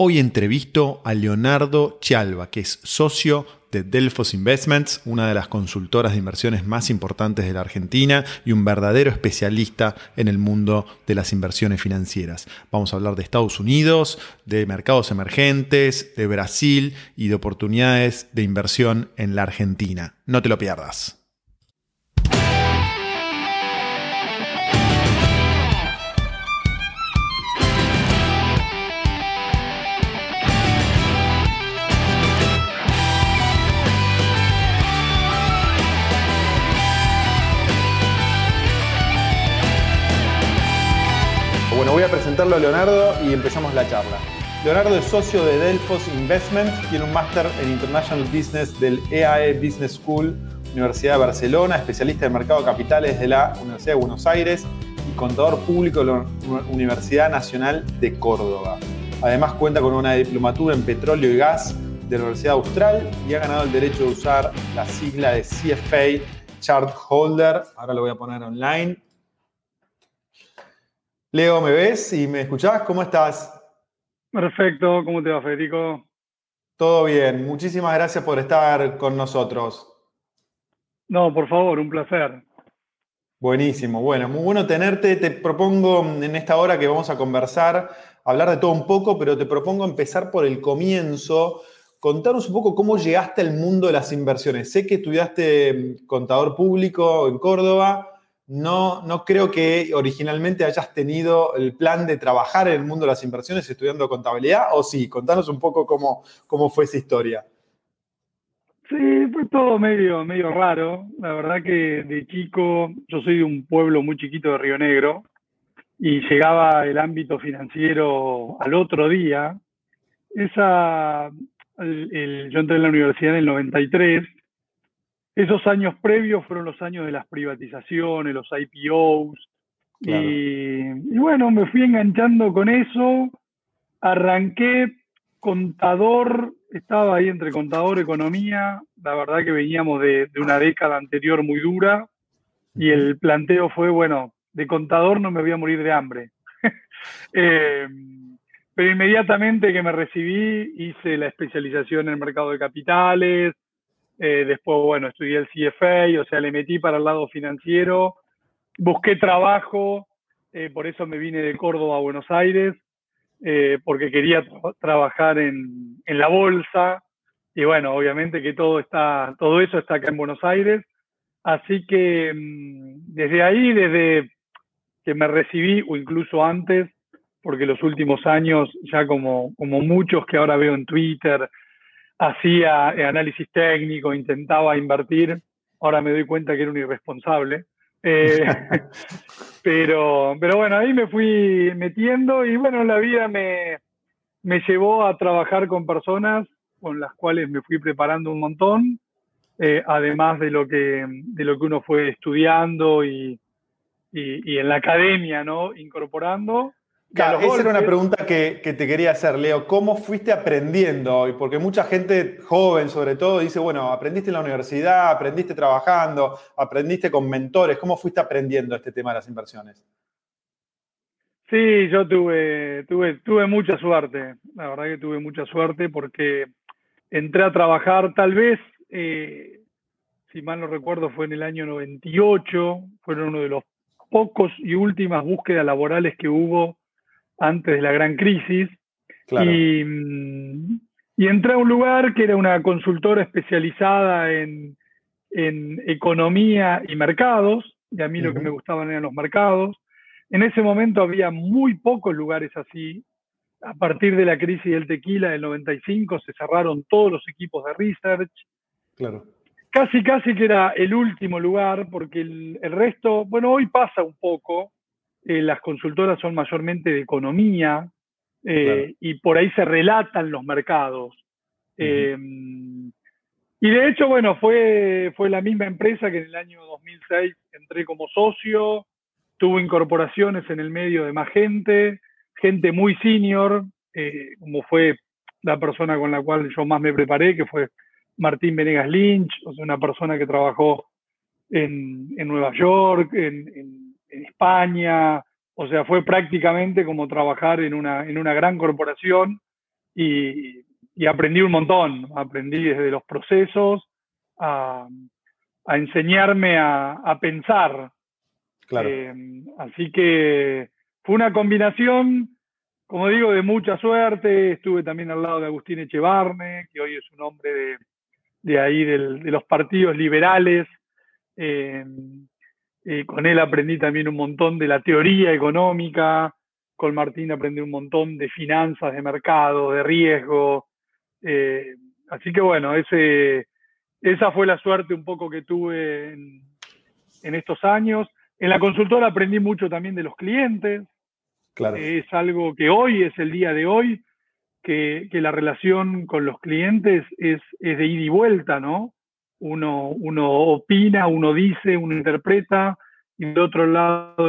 Hoy entrevisto a Leonardo Chialba, que es socio de Delfos Investments, una de las consultoras de inversiones más importantes de la Argentina y un verdadero especialista en el mundo de las inversiones financieras. Vamos a hablar de Estados Unidos, de mercados emergentes, de Brasil y de oportunidades de inversión en la Argentina. No te lo pierdas. Bueno, voy a presentarlo a Leonardo y empezamos la charla. Leonardo es socio de Delfos Investment, tiene un máster en International Business del EAE e Business School, Universidad de Barcelona, especialista en mercado de capitales de la Universidad de Buenos Aires y contador público de la Universidad Nacional de Córdoba. Además cuenta con una diplomatura en petróleo y gas de la Universidad Austral y ha ganado el derecho de usar la sigla de CFA Chart Holder. Ahora lo voy a poner online Leo, ¿me ves y me escuchás? ¿Cómo estás? Perfecto, ¿cómo te va, Federico? Todo bien, muchísimas gracias por estar con nosotros. No, por favor, un placer. Buenísimo, bueno, muy bueno tenerte. Te propongo en esta hora que vamos a conversar, hablar de todo un poco, pero te propongo empezar por el comienzo. Contaros un poco cómo llegaste al mundo de las inversiones. Sé que estudiaste contador público en Córdoba, no, no creo que originalmente hayas tenido el plan de trabajar en el mundo de las inversiones estudiando contabilidad, o sí, contanos un poco cómo, cómo fue esa historia. Sí, fue todo medio, medio raro. La verdad que de chico, yo soy de un pueblo muy chiquito de Río Negro, y llegaba el ámbito financiero al otro día. Esa, yo entré en la universidad en el 93 esos años previos fueron los años de las privatizaciones, los IPOs. Y, bueno, me fui enganchando con eso. Arranqué contador, estaba ahí entre contador, economía. La verdad que veníamos de, una década anterior muy dura. Y el planteo fue, bueno, de contador no me voy a morir de hambre. Eh, pero inmediatamente que me recibí, hice la especialización en el mercado de capitales, eh, después, bueno, estudié el CFA, o sea, le metí para el lado financiero. Busqué trabajo, eh, por eso me vine de Córdoba a Buenos Aires, eh, porque quería trabajar en, en, la bolsa. Y bueno, obviamente que todo, está, todo eso está acá en Buenos Aires. Así que mm, desde ahí, desde que me recibí, o incluso antes, porque los últimos años, ya como, como muchos que ahora veo en Twitter, hacía eh, análisis técnico, intentaba invertir, ahora me doy cuenta que era un irresponsable. Eh, pero, pero bueno, ahí me fui metiendo y bueno, la vida me, me llevó a trabajar con personas con las cuales me fui preparando un montón, eh, además de lo, que, de lo que uno fue estudiando y, y, y en la academia, ¿no? Incorporando esa era una pregunta que, te quería hacer, Leo. ¿Cómo fuiste aprendiendo hoy? Porque mucha gente joven, sobre todo, dice, bueno, aprendiste en la universidad, aprendiste trabajando, aprendiste con mentores. ¿Cómo fuiste aprendiendo este tema de las inversiones? Sí, yo tuve, tuve, tuve mucha suerte. La verdad que tuve mucha suerte porque entré a trabajar tal vez, eh, si mal no recuerdo, fue en el año 98. Fueron uno de los pocos y últimas búsquedas laborales que hubo antes de la gran crisis. Y, entré a un lugar que era una consultora especializada en, economía y mercados, y a mí lo que me gustaban eran los mercados. En ese momento había muy pocos lugares así. A partir de la crisis del tequila del 95 se cerraron todos los equipos de research. Claro. Casi, casi que era el último lugar, porque el resto, bueno, hoy pasa un poco, eh, las consultoras son mayormente de economía eh, y por ahí se relatan los mercados. Em, y de hecho, bueno, fue, fue la misma empresa que en el año 2006 entré como socio, tuvo incorporaciones en el medio de más gente, gente muy senior, eh, como fue la persona con la cual yo más me preparé, que fue Martín Venegas Lynch, o sea, una persona que trabajó en, en Nueva York, en en España, o sea, fue prácticamente como trabajar en una, en una gran corporación y, aprendí un montón. Aprendí desde los procesos a, enseñarme a, pensar. Eh, así que fue una combinación, como digo, de mucha suerte. Estuve también al lado de Agustín Echevarne, que hoy es un hombre de, ahí, de los partidos liberales. Eh, eh, con él aprendí también un montón de la teoría económica, con Martín aprendí un montón de finanzas, de mercado, de riesgo. Eh, así que bueno, ese, esa fue la suerte un poco que tuve en, estos años. En la consultora aprendí mucho también de los clientes. Claro. es algo que hoy es el día de hoy, que, la relación con los clientes es, es, de ida y vuelta, ¿no? Uno, uno opina, uno dice, uno interpreta, y de otro lado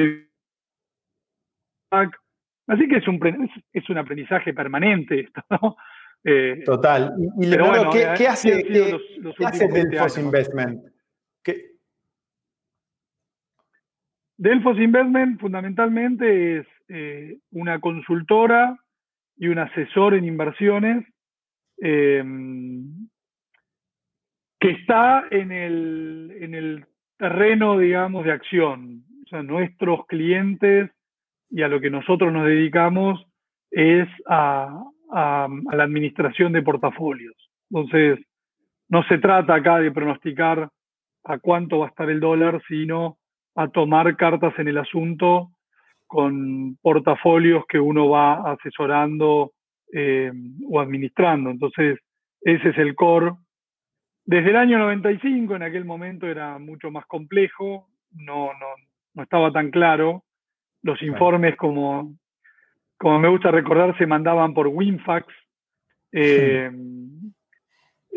Así que es un, es un aprendizaje permanente esto, ¿no? Eh, Total. Y, pero bueno, ¿qué, ¿qué, hace, ¿qué, hace Delfos Investment? Delfos Investment fundamentalmente es eh, una consultora y un asesor en inversiones eh, que está en el, en el terreno, digamos, de acción. O sea, nuestros clientes y a lo que nosotros nos dedicamos es a, la administración de portafolios. Entonces, no se trata acá de pronosticar a cuánto va a estar el dólar, sino a tomar cartas en el asunto con portafolios que uno va asesorando eh, o administrando. Entonces, ese es el core. Desde el año 95, en aquel momento era mucho más complejo, no, no, no estaba tan claro, los informes, como, como me gusta recordar, se mandaban por WinFax. Eh,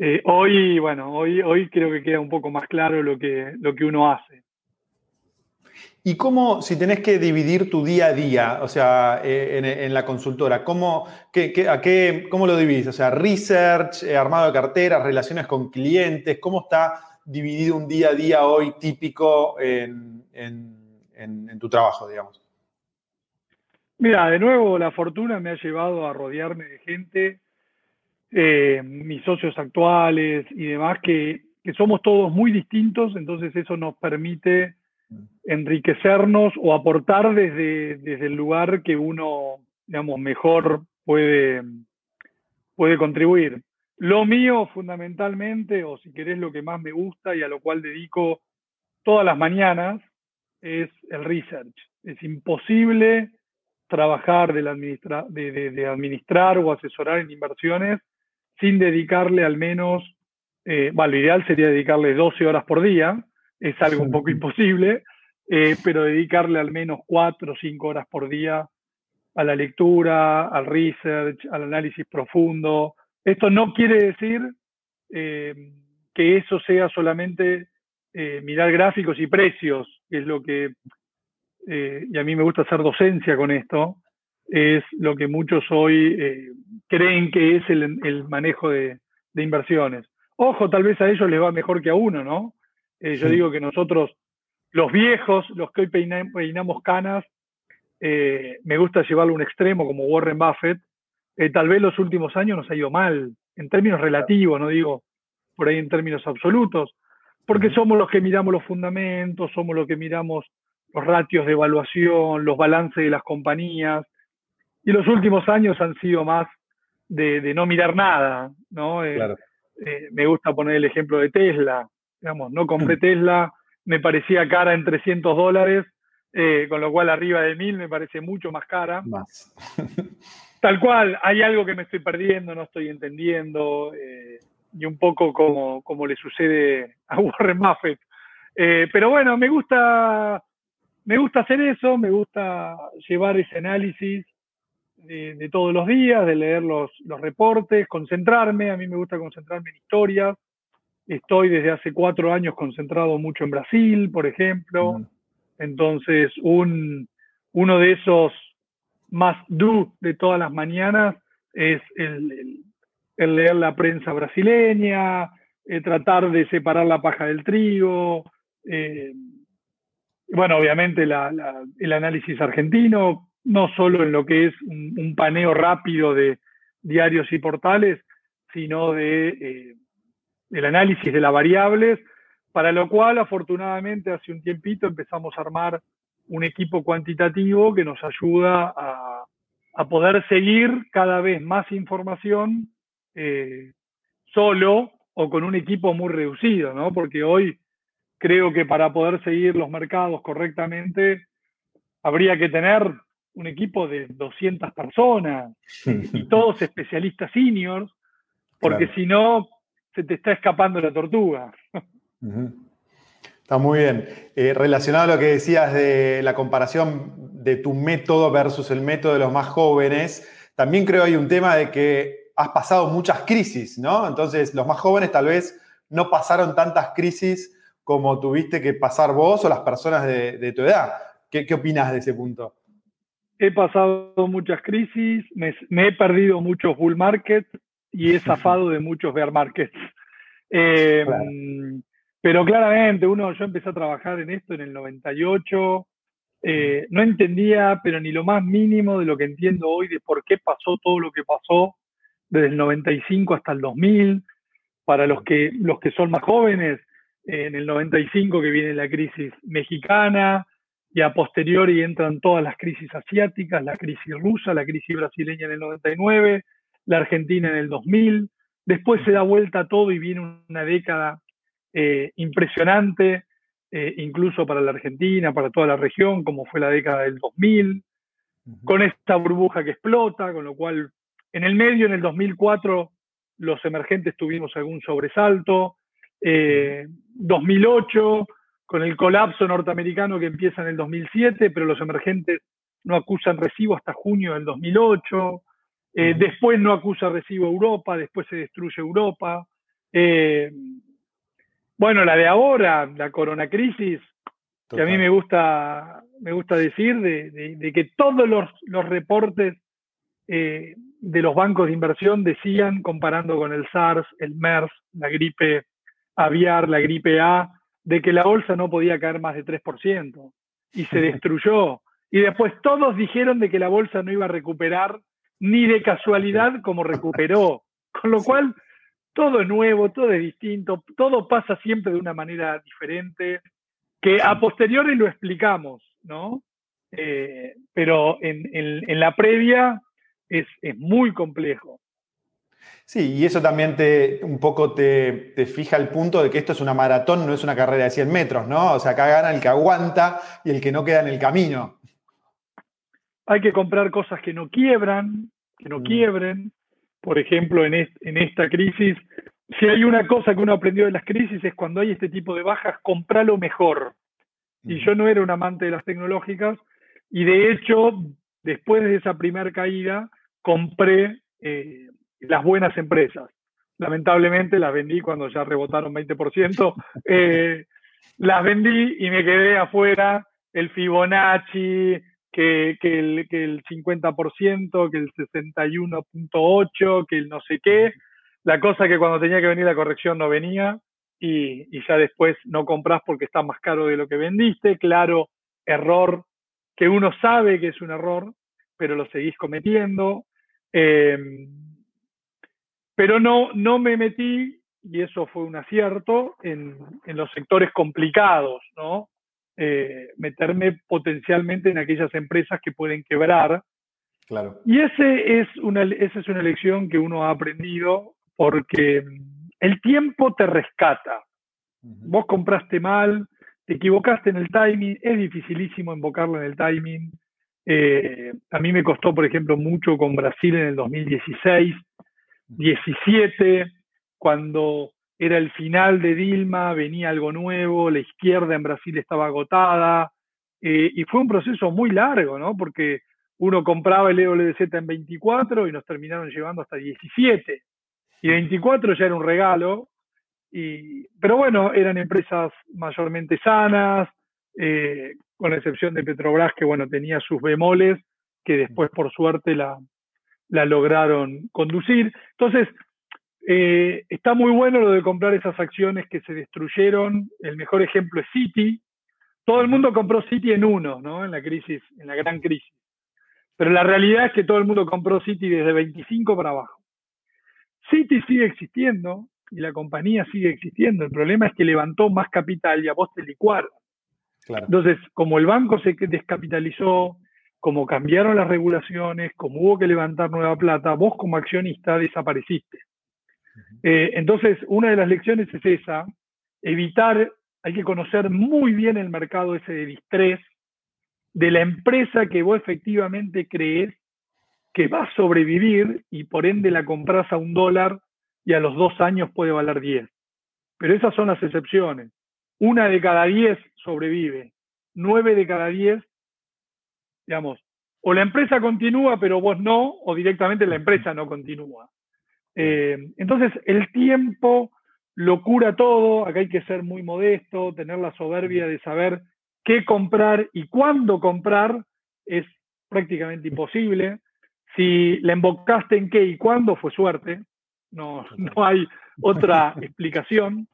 eh, hoy, bueno, hoy, hoy creo que queda un poco más claro lo que, lo que uno hace. ¿Y cómo, si tenés que dividir tu día a día, o sea, eh, en, la consultora, ¿cómo, qué, a qué, ¿cómo lo dividís? O sea, research, armado de carteras, relaciones con clientes, ¿cómo está dividido un día a día hoy típico en, en tu trabajo, digamos? Mira, de nuevo, la fortuna me ha llevado a rodearme de gente, eh, mis socios actuales y demás, que, somos todos muy distintos, entonces eso nos permite enriquecernos o aportar desde, desde el lugar que uno, digamos, mejor puede, puede contribuir. Lo mío, fundamentalmente, o si querés lo que más me gusta y a lo cual dedico todas las mañanas, es el research. Es imposible trabajar de, de, administrar o asesorar en inversiones sin dedicarle al menos, eh, bueno, lo ideal sería dedicarle 12 horas por día, es algo un poco imposible, eh, pero dedicarle al menos 4 o 5 horas por día a la lectura, al research, al análisis profundo. Esto no quiere decir eh, que eso sea solamente mirar gráficos y precios, que es lo que eh, y a mí me gusta hacer docencia con esto, es lo que muchos hoy eh, creen que es el, manejo de, inversiones. Ojo, tal vez a ellos les va mejor que a uno, ¿no? Eh, yo digo que nosotros, los viejos, los que hoy peinamos canas, me gusta llevarlo a un extremo como Warren Buffett. tal vez los últimos años nos ha ido mal, en términos relativos, no digo por ahí en términos absolutos, porque somos los que miramos los fundamentos, somos los que miramos los ratios de evaluación, los balances de las compañías. Y los últimos años han sido más de, no mirar nada, ¿no? Eh, eh, me gusta poner el ejemplo de Tesla. Digamos, no compré Tesla, me parecía cara en 300 dólares, eh, con lo cual arriba de 1000 me parece mucho más cara. Más. Tal cual, hay algo que me estoy perdiendo, no estoy entendiendo, y un poco como, como le sucede a Warren Buffett. pero bueno, me gusta me gusta hacer eso, me gusta llevar ese análisis de, todos los días, de leer los, reportes, concentrarme, a mí me gusta concentrarme en historias. Estoy desde hace cuatro años concentrado mucho en Brasil, por ejemplo. Entonces, un, uno de esos más do de todas las mañanas es el, leer la prensa brasileña, eh, tratar de separar la paja del trigo, eh, bueno, obviamente el análisis argentino, no solo en lo que es un, paneo rápido de, diarios y portales, sino de, eh, del análisis de las variables, para lo cual afortunadamente hace un tiempito empezamos a armar un equipo cuantitativo que nos ayuda a, poder seguir cada vez más información eh, solo o con un equipo muy reducido, ¿no? Porque hoy creo que para poder seguir los mercados correctamente habría que tener un equipo de 200 personas y todos especialistas seniors, porque si no, se te está escapando la tortuga. Está muy bien. Eh, relacionado a lo que decías de la comparación de tu método versus el método de los más jóvenes, también creo hay un tema de que has pasado muchas crisis, ¿no? Entonces, los más jóvenes tal vez no pasaron tantas crisis como tuviste que pasar vos o las personas de, tu edad. ¿Qué, ¿Qué opinas de ese punto? he pasado muchas crisis, me, he perdido muchos bull markets y he zafado de muchos bear markets. Eh, pero claramente, uno, yo empecé a trabajar en esto en el 98, eh, no entendía, pero ni lo más mínimo de lo que entiendo hoy de por qué pasó todo lo que pasó desde el 95 hasta el 2000. Para los que, los que son más jóvenes, en el 95 que viene la crisis mexicana, y a posteriori entran todas las crisis asiáticas, la crisis rusa, la crisis brasileña en el 99, la Argentina en el 2000, después se da vuelta todo y viene una década eh, impresionante, eh, incluso para la Argentina, para toda la región, como fue la década del 2000, con esta burbuja que explota, con lo cual en el medio, en el 2004, los emergentes tuvimos algún sobresalto, 2008 eh, con el colapso norteamericano que empieza en el 2007, pero los emergentes no acusan recibo hasta junio del 2008. Eh, después no acusa recibo Europa, después se destruye Europa. Eh, bueno, la de ahora, la corona crisis, que a mí me gusta, me gusta decir, de, que todos los, reportes eh, de los bancos de inversión decían, comparando con el SARS, el MERS, la gripe aviar, la gripe A, de que la bolsa no podía caer más de 3% y se destruyó. Y después todos dijeron de que la bolsa no iba a recuperar ni de casualidad como recuperó. Con lo cual, todo es nuevo, todo es distinto, todo pasa siempre de una manera diferente, que a posteriori lo explicamos, ¿no? Eh, pero en, la previa es, es muy complejo. Sí, y eso también te, un poco te, fija el punto de que esto es una maratón, no es una carrera de 100 metros, ¿no? O sea, acá gana el que aguanta y el que no queda en el camino. Hay que comprar cosas que no quiebran, que no mm. quiebren. Por ejemplo, en, en esta crisis, si hay una cosa que uno aprendió de las crisis es cuando hay este tipo de bajas, compralo mejor. Y mm. yo no era un amante de las tecnológicas y de hecho, después de esa primera caída, compré eh, las buenas empresas. Lamentablemente las vendí cuando ya rebotaron 20%. Eh, las vendí y me quedé afuera el Fibonacci, que, el, que el 50%, que el 61.8, que el no sé qué. La cosa que cuando tenía que venir la corrección no venía y, ya después no compras porque está más caro de lo que vendiste. Claro, error que uno sabe que es un error, pero lo seguís cometiendo. Eh, pero no, no me metí, y eso fue un acierto, en, los sectores complicados, ¿no? Eh, meterme potencialmente en aquellas empresas que pueden quebrar. Claro. Y ese es una, esa es una lección que uno ha aprendido porque el tiempo te rescata. Vos compraste mal, te equivocaste en el timing, es dificilísimo invocarlo en el timing. Eh, a mí me costó, por ejemplo, mucho con Brasil en el 2016 17, cuando era el final de Dilma, venía algo nuevo, la izquierda en Brasil estaba agotada, eh, y fue un proceso muy largo, ¿no? Porque uno compraba el EWZ en 24 y nos terminaron llevando hasta 17. Y 24 ya era un regalo, y, pero bueno, eran empresas mayormente sanas, eh, con la excepción de Petrobras, que bueno, tenía sus bemoles, que después por suerte la, la lograron conducir. Entonces, eh, está muy bueno lo de comprar esas acciones que se destruyeron. El mejor ejemplo es Citi. Todo el mundo compró Citi en uno, ¿no? En la crisis, en la gran crisis. Pero la realidad es que todo el mundo compró Citi desde 25 para abajo. Citi sigue existiendo y la compañía sigue existiendo. El problema es que levantó más capital y a vos te licuaron. Entonces, como el banco se descapitalizó, como cambiaron las regulaciones, como hubo que levantar nueva plata, vos como accionista desapareciste. Eh, entonces, una de las lecciones es esa, evitar, hay que conocer muy bien el mercado ese de distrés, de la empresa que vos efectivamente crees que va a sobrevivir y por ende la compras a un dólar y a los dos años puede valer 10. Pero esas son las excepciones. Una de cada diez sobrevive, nueve de cada diez, digamos, o la empresa continúa pero vos no, o directamente la empresa no continúa. Eh, entonces, el tiempo lo cura todo, acá hay que ser muy modesto, tener la soberbia de saber qué comprar y cuándo comprar es prácticamente imposible. Si la embocaste en qué y cuándo, fue suerte. No, no hay otra explicación.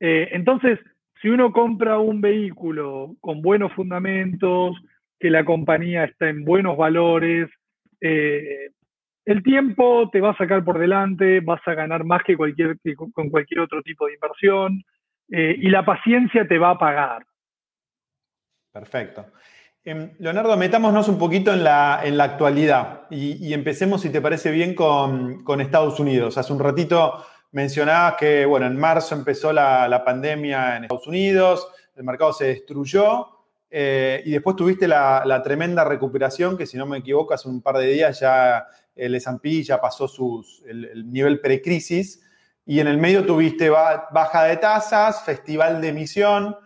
Eh, entonces, si uno compra un vehículo con buenos fundamentos, que la compañía está en buenos valores, eh, el tiempo te va a sacar por delante, vas a ganar más que, con cualquier otro tipo de inversión eh, y la paciencia te va a pagar. Perfecto. Em, Leonardo, metámonos un poquito en la, en la actualidad y, empecemos, si te parece bien, con, Estados Unidos. Hace un ratito mencionabas que, bueno, en marzo empezó la, pandemia en Estados Unidos, el mercado se destruyó eh, y después tuviste la, tremenda recuperación que, si no me equivoco, hace un par de días ya el S&P ya pasó sus, el, el nivel precrisis y en el medio tuviste baja de tasas, festival de emisión.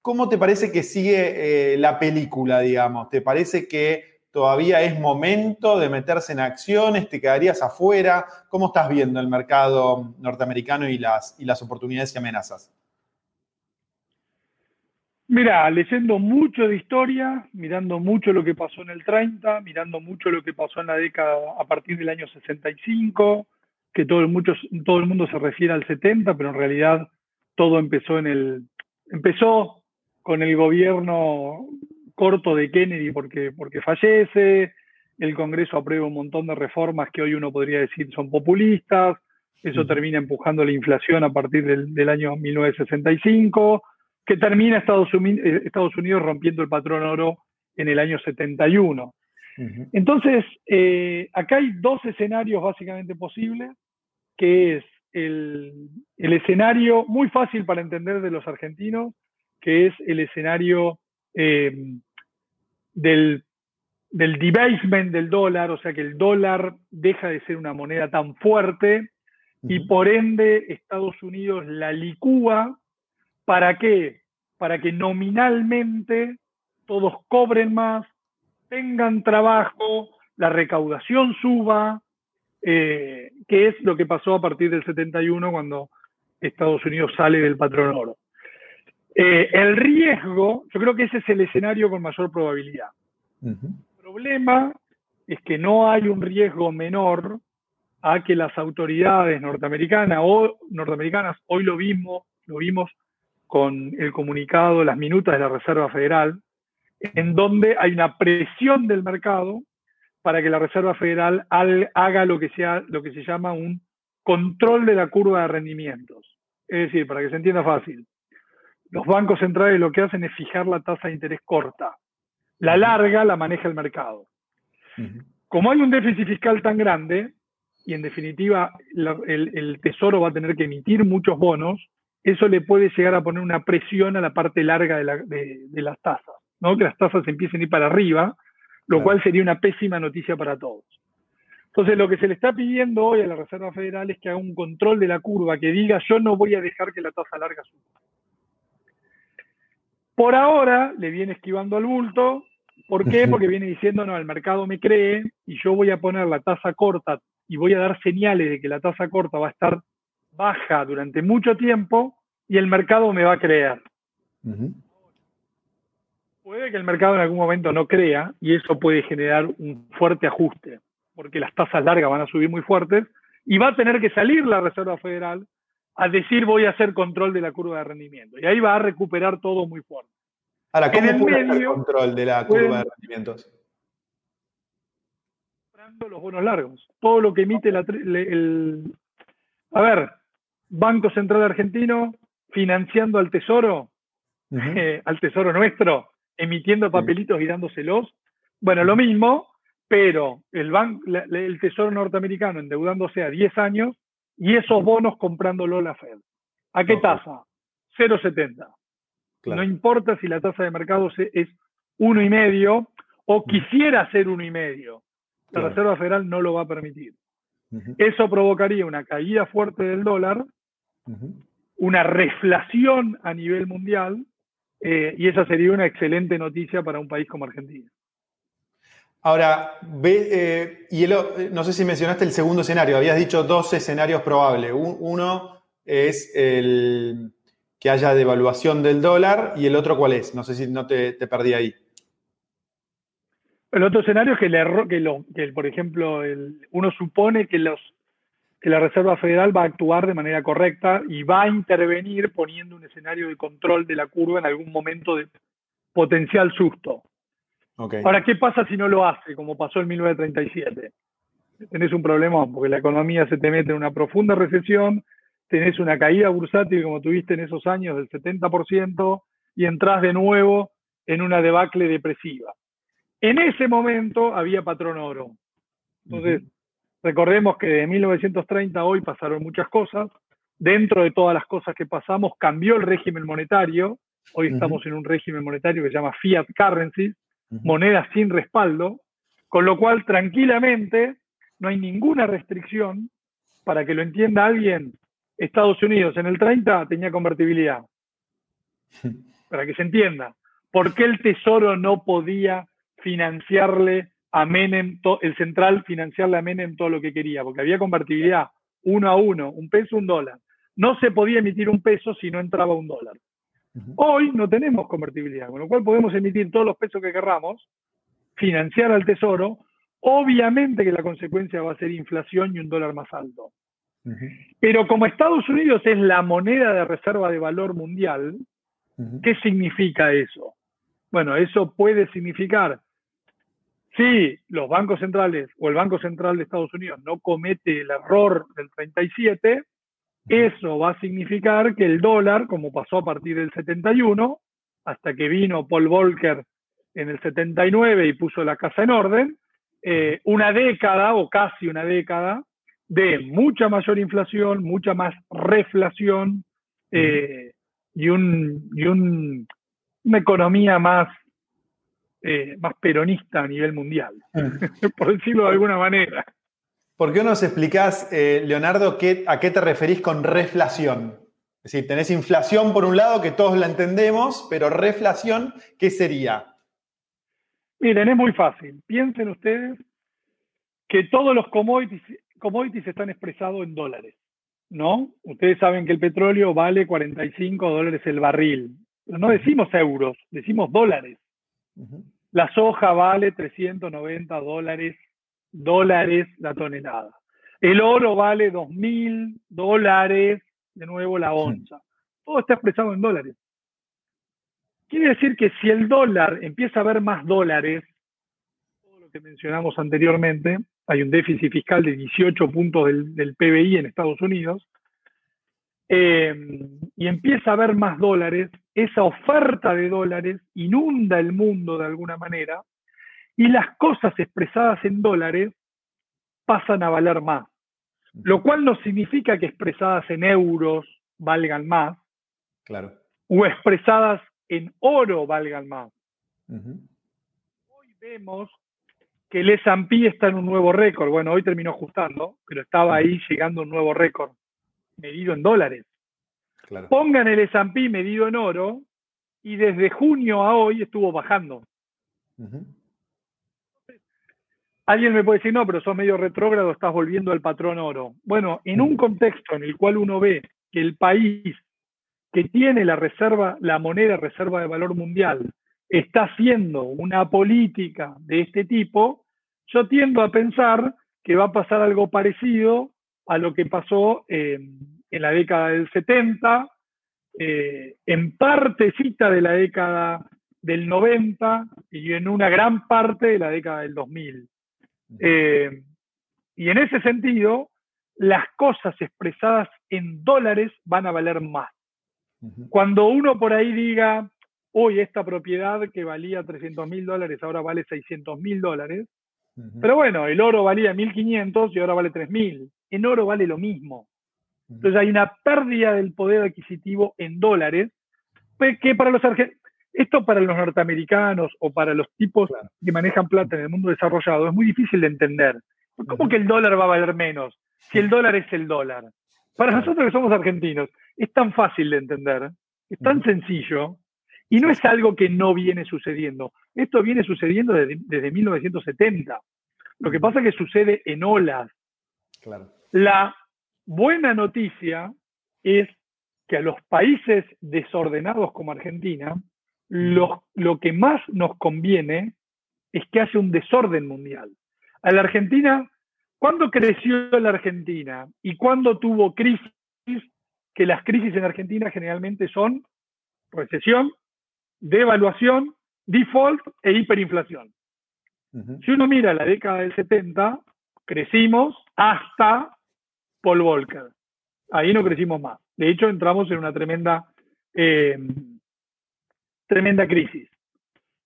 ¿Cómo te parece que sigue eh, la película, digamos? ¿Te parece que todavía es momento de meterse en acciones? ¿Te quedarías afuera? ¿Cómo estás viendo el mercado norteamericano y las, y las oportunidades y amenazas? Mira, leyendo mucho de historia, mirando mucho lo que pasó en el 30, mirando mucho lo que pasó en la década a partir del año 65, que todo el, mucho, todo el mundo se refiere al 70, pero en realidad todo empezó en el empezó con el gobierno corto de Kennedy porque, porque fallece, el Congreso aprueba un montón de reformas que hoy uno podría decir son populistas, eso termina empujando la inflación a partir del, año 1965, que termina Estados Unidos, eh, Estados Unidos, rompiendo el patrón oro en el año 71. Entonces, eh, acá hay dos escenarios básicamente posibles, que es el, el escenario muy fácil para entender de los argentinos, que es el escenario eh, del, del debasement del dólar, o sea que el dólar deja de ser una moneda tan fuerte y por ende Estados Unidos la licúa. ¿Para qué? Para que nominalmente todos cobren más, tengan trabajo, la recaudación suba, eh, que es lo que pasó a partir del 71 cuando Estados Unidos sale del patrón oro. Eh, el riesgo, yo creo que ese es el escenario con mayor probabilidad. El problema es que no hay un riesgo menor a que las autoridades norteamericanas o norteamericanas, hoy lo vimos, lo vimos con el comunicado, las minutas de la Reserva Federal, en donde hay una presión del mercado para que la Reserva Federal haga lo que, sea, lo que se llama un control de la curva de rendimientos. Es decir, para que se entienda fácil, los bancos centrales lo que hacen es fijar la tasa de interés corta. La larga la maneja el mercado. Como hay un déficit fiscal tan grande, y en definitiva el, Tesoro va a tener que emitir muchos bonos, eso le puede llegar a poner una presión a la parte larga de, las tasas, ¿no? que las tasas empiecen a ir para arriba, lo cual sería una pésima noticia para todos. Entonces, lo que se le está pidiendo hoy a la Reserva Federal es que haga un control de la curva, que diga yo no voy a dejar que la tasa larga suba. Por ahora le viene esquivando al bulto. ¿Por qué? Porque viene diciendo, no, el mercado me cree y yo voy a poner la tasa corta y voy a dar señales de que la tasa corta va a estar baja durante mucho tiempo y el mercado me va a creer. Puede que el mercado en algún momento no crea y eso puede generar un fuerte ajuste, porque las tasas largas van a subir muy fuertes y va a tener que salir la Reserva Federal a decir voy a hacer control de la curva de rendimiento. Y ahí va a recuperar todo muy fuerte. Ahora, ¿cómo puede hacer control de la curva de rendimientos? los bonos largos. Todo lo que emite el, A ver, Banco Central Argentino financiando al Tesoro, eh, al Tesoro nuestro, emitiendo papelitos y dándoselos. Bueno, lo mismo, pero el, el Tesoro norteamericano endeudándose a 10 años y esos bonos comprándolo la Fed. ¿A qué tasa? 0,70. No importa si la tasa de mercado es uno y medio o quisiera ser uno y medio. La Reserva Federal no lo va a permitir. Eso provocaría una caída fuerte del dólar, una reflación a nivel mundial, eh, y esa sería una excelente noticia para un país como Argentina. Ahora, ve, eh, y no sé si mencionaste el segundo escenario, habías dicho dos escenarios probables. Uno es el que haya devaluación del dólar y el otro cuál es. No sé si no te, perdí ahí. El otro escenario es que, el que, lo, que por ejemplo, uno supone que, los, que la Reserva Federal va a actuar de manera correcta y va a intervenir poniendo un escenario de control de la curva en algún momento de potencial susto. Ahora, ¿qué pasa si no lo hace, como pasó en 1937? Tenés un problema porque la economía se te mete en una profunda recesión, tenés una caída bursátil como tuviste en esos años del 70% y entras de nuevo en una debacle depresiva. En ese momento había patrón oro. Entonces, recordemos que de 1930 a hoy pasaron muchas cosas. Dentro de todas las cosas que pasamos, cambió el régimen monetario. Hoy estamos en un régimen monetario que se llama fiat currency, monedas sin respaldo, con lo cual tranquilamente no hay ninguna restricción para que lo entienda alguien. Estados Unidos en el 30 tenía convertibilidad. Para que se entienda. ¿Por qué el Tesoro no podía financiarle a Menem, el central financiarle a Menem todo lo que quería? Porque había convertibilidad uno a uno, un peso, un dólar. No se podía emitir un peso si no entraba un dólar. Hoy no tenemos convertibilidad, con lo cual podemos emitir todos los pesos que querramos, financiar al tesoro, obviamente que la consecuencia va a ser inflación y un dólar más alto. Pero como Estados Unidos es la moneda de reserva de valor mundial, ¿qué significa eso? Bueno, eso puede significar, si los bancos centrales o el Banco Central de Estados Unidos no comete el error del 37, eso va a significar que el dólar, como pasó a partir del 71, hasta que vino Paul Volcker en el 79 y puso la casa en orden, eh, una década o casi una década de mucha mayor inflación, mucha más reflación eh, y, un, una economía más, eh, más peronista a nivel mundial, por decirlo de alguna manera. ¿Por qué no nos explicás, eh, Leonardo, a qué te referís con reflación? Es decir, tenés inflación por un lado, que todos la entendemos, pero reflación, ¿qué sería? Miren, es muy fácil. Piensen ustedes que todos los commodities, commodities están expresados en dólares, ¿no? Ustedes saben que el petróleo vale 45 dólares el barril. Pero no decimos euros, decimos dólares. La soja vale 390 dólares dólares la tonelada. El oro vale 2.000 dólares, de nuevo la onza. Todo está expresado en dólares. Quiere decir que si el dólar empieza a haber más dólares, todo lo que mencionamos anteriormente, hay un déficit fiscal de 18 puntos del, PBI en Estados Unidos, eh, y empieza a haber más dólares, esa oferta de dólares inunda el mundo de alguna manera, y las cosas expresadas en dólares pasan a valer más, lo cual no significa que expresadas en euros valgan más, claro. o expresadas en oro valgan más. Hoy vemos que el S&P está en un nuevo récord. Bueno, hoy terminó ajustando, pero estaba ahí llegando a un nuevo récord, medido en dólares. Pongan el S&P medido en oro y desde junio a hoy estuvo bajando. Alguien me puede decir, no, pero sos medio retrógrado, estás volviendo al patrón oro. Bueno, en un contexto en el cual uno ve que el país que tiene la reserva, la moneda reserva de valor mundial, está haciendo una política de este tipo, yo tiendo a pensar que va a pasar algo parecido a lo que pasó eh, en la década del 70, eh, en partecita de la década del 90 y en una gran parte de la década del 2000 Eh, y en ese sentido, las cosas expresadas en dólares van a valer más. Cuando uno por ahí diga, hoy esta propiedad que valía 300 mil dólares ahora vale 600 mil dólares, pero bueno, el oro valía 1.500 y ahora vale 3.000. En oro vale lo mismo. Entonces hay una pérdida del poder adquisitivo en dólares que para los esto para los norteamericanos o para los tipos que manejan plata en el mundo desarrollado es muy difícil de entender. ¿Cómo que el dólar va a valer menos si el dólar es el dólar? Para nosotros que somos argentinos es tan fácil de entender, es tan sencillo y no es algo que no viene sucediendo. Esto viene sucediendo desde, desde 1970. Lo que pasa es que sucede en olas. Claro. La buena noticia es que a los países desordenados como Argentina, lo, lo, que más nos conviene es que hace un desorden mundial. A la Argentina, ¿cuándo creció la Argentina y cuándo tuvo crisis? Que las crisis en Argentina generalmente son recesión, devaluación, default e hiperinflación. Si uno mira la década del 70, crecimos hasta Paul Volcker. Ahí no crecimos más. De hecho, entramos en una tremenda, eh, tremenda crisis.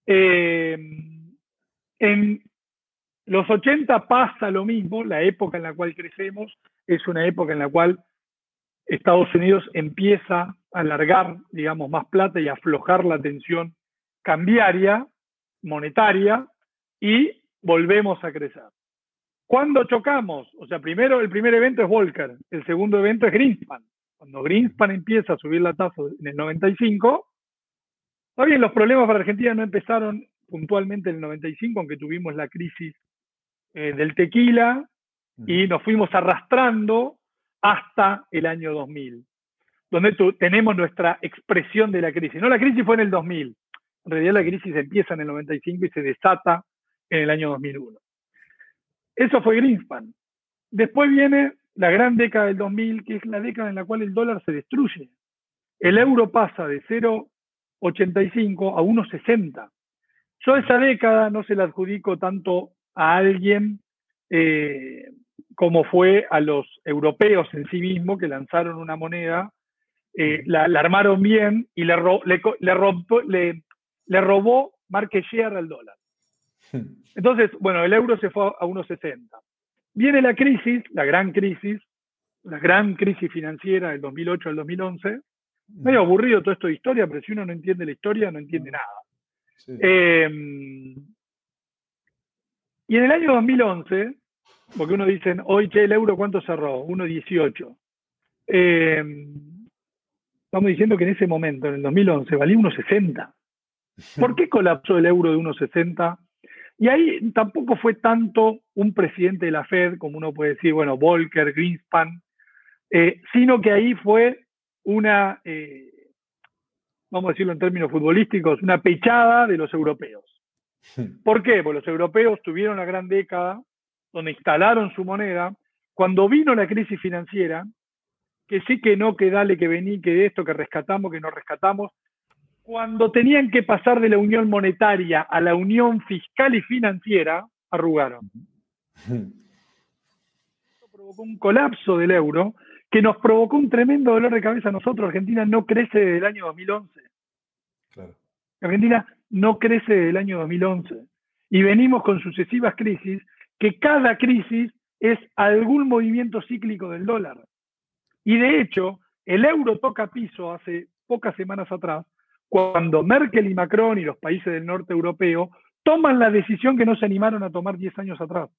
Eh, en los 80 pasa lo mismo, la época en la cual crecemos es una época en la cual Estados Unidos empieza a alargar, digamos, más plata y aflojar la tensión cambiaria, monetaria, y volvemos a crecer. ¿Cuándo chocamos? O sea, primero el primer evento es Volcker, el segundo evento es Greenspan. Cuando Greenspan empieza a subir la tasa en el 95, está bien, los problemas para Argentina no empezaron puntualmente en el 95, aunque tuvimos la crisis eh, del tequila y nos fuimos arrastrando hasta el año 2000, donde tenemos nuestra expresión de la crisis. No, la crisis fue en el 2000. En realidad la crisis empieza en el 95 y se desata en el año 2001. Eso fue Greenspan. Después viene la gran década del 2000, que es la década en la cual el dólar se destruye. El euro pasa de 0,85 a 1,60. Yo esa década no se la adjudico tanto a alguien eh, como fue a los europeos en sí mismos que lanzaron una moneda, eh, la, armaron bien y le, le, le robó market share al dólar. Entonces, bueno, el euro se fue a 1,60. Viene la crisis, la gran crisis, la gran crisis financiera del 2008 al 2011. Medio aburrido todo esto de historia, pero si uno no entiende la historia, no entiende nada. Em, y en el año 2011, porque uno dice, hoy, che, el euro, ¿cuánto cerró? 1,18. Em, estamos diciendo que en ese momento, en el 2011, valía 1,60. ¿Por qué colapsó el euro de 1,60 y ahí tampoco fue tanto un presidente de la Fed, como uno puede decir, bueno, Volcker, Greenspan, eh, sino que ahí fue una, eh, vamos a decirlo en términos futbolísticos, una pechada de los europeos. ¿Por qué? Porque los europeos tuvieron la gran década donde instalaron su moneda. Cuando vino la crisis financiera, que sí que no, que dale, que vení, que de esto, que rescatamos, que no rescatamos, cuando tenían que pasar de la unión monetaria a la unión fiscal y financiera, arrugaron. Esto provocó un colapso del euro que nos provocó un tremendo dolor de cabeza a nosotros. Argentina no crece desde el año 2011. Argentina no crece desde el año 2011. Y venimos con sucesivas crisis, que cada crisis es algún movimiento cíclico del dólar. Y de hecho, el euro toca piso hace pocas semanas atrás cuando Merkel y Macron y los países del norte europeo toman la decisión que no se animaron a tomar 10 años atrás,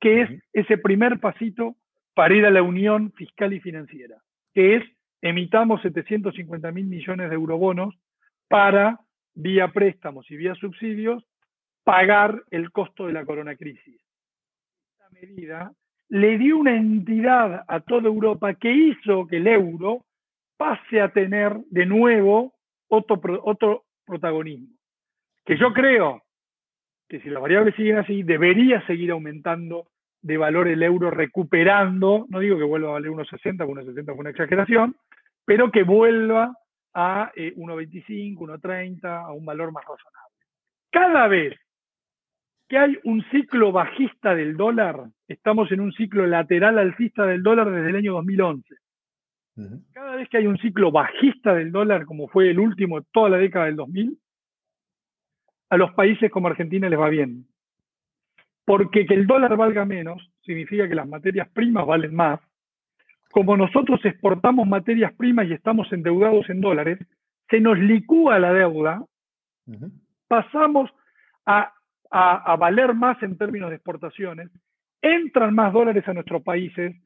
que es ese primer pasito para ir a la unión fiscal y financiera, que es emitamos 750 mil millones de eurobonos para, vía préstamos y vía subsidios, pagar el costo de la corona crisis. Esta medida le dio una entidad a toda Europa que hizo que el euro pase a tener de nuevo otro, otro protagonismo. Que yo creo que si las variables siguen así, debería seguir aumentando de valor el euro, recuperando, no digo que vuelva a valer 1,60, porque 1,60 fue una exageración, pero que vuelva a 1,25, eh, 1,30, a un valor más razonable. Cada vez que hay un ciclo bajista del dólar, estamos en un ciclo lateral alcista del dólar desde el año 2011. Cada vez que hay un ciclo bajista del dólar, como fue el último de toda la década del 2000, a los países como Argentina les va bien. Porque que el dólar valga menos significa que las materias primas valen más. Como nosotros exportamos materias primas y estamos endeudados en dólares, se nos licúa la deuda, pasamos a, a, valer más en términos de exportaciones, entran más dólares a nuestros países,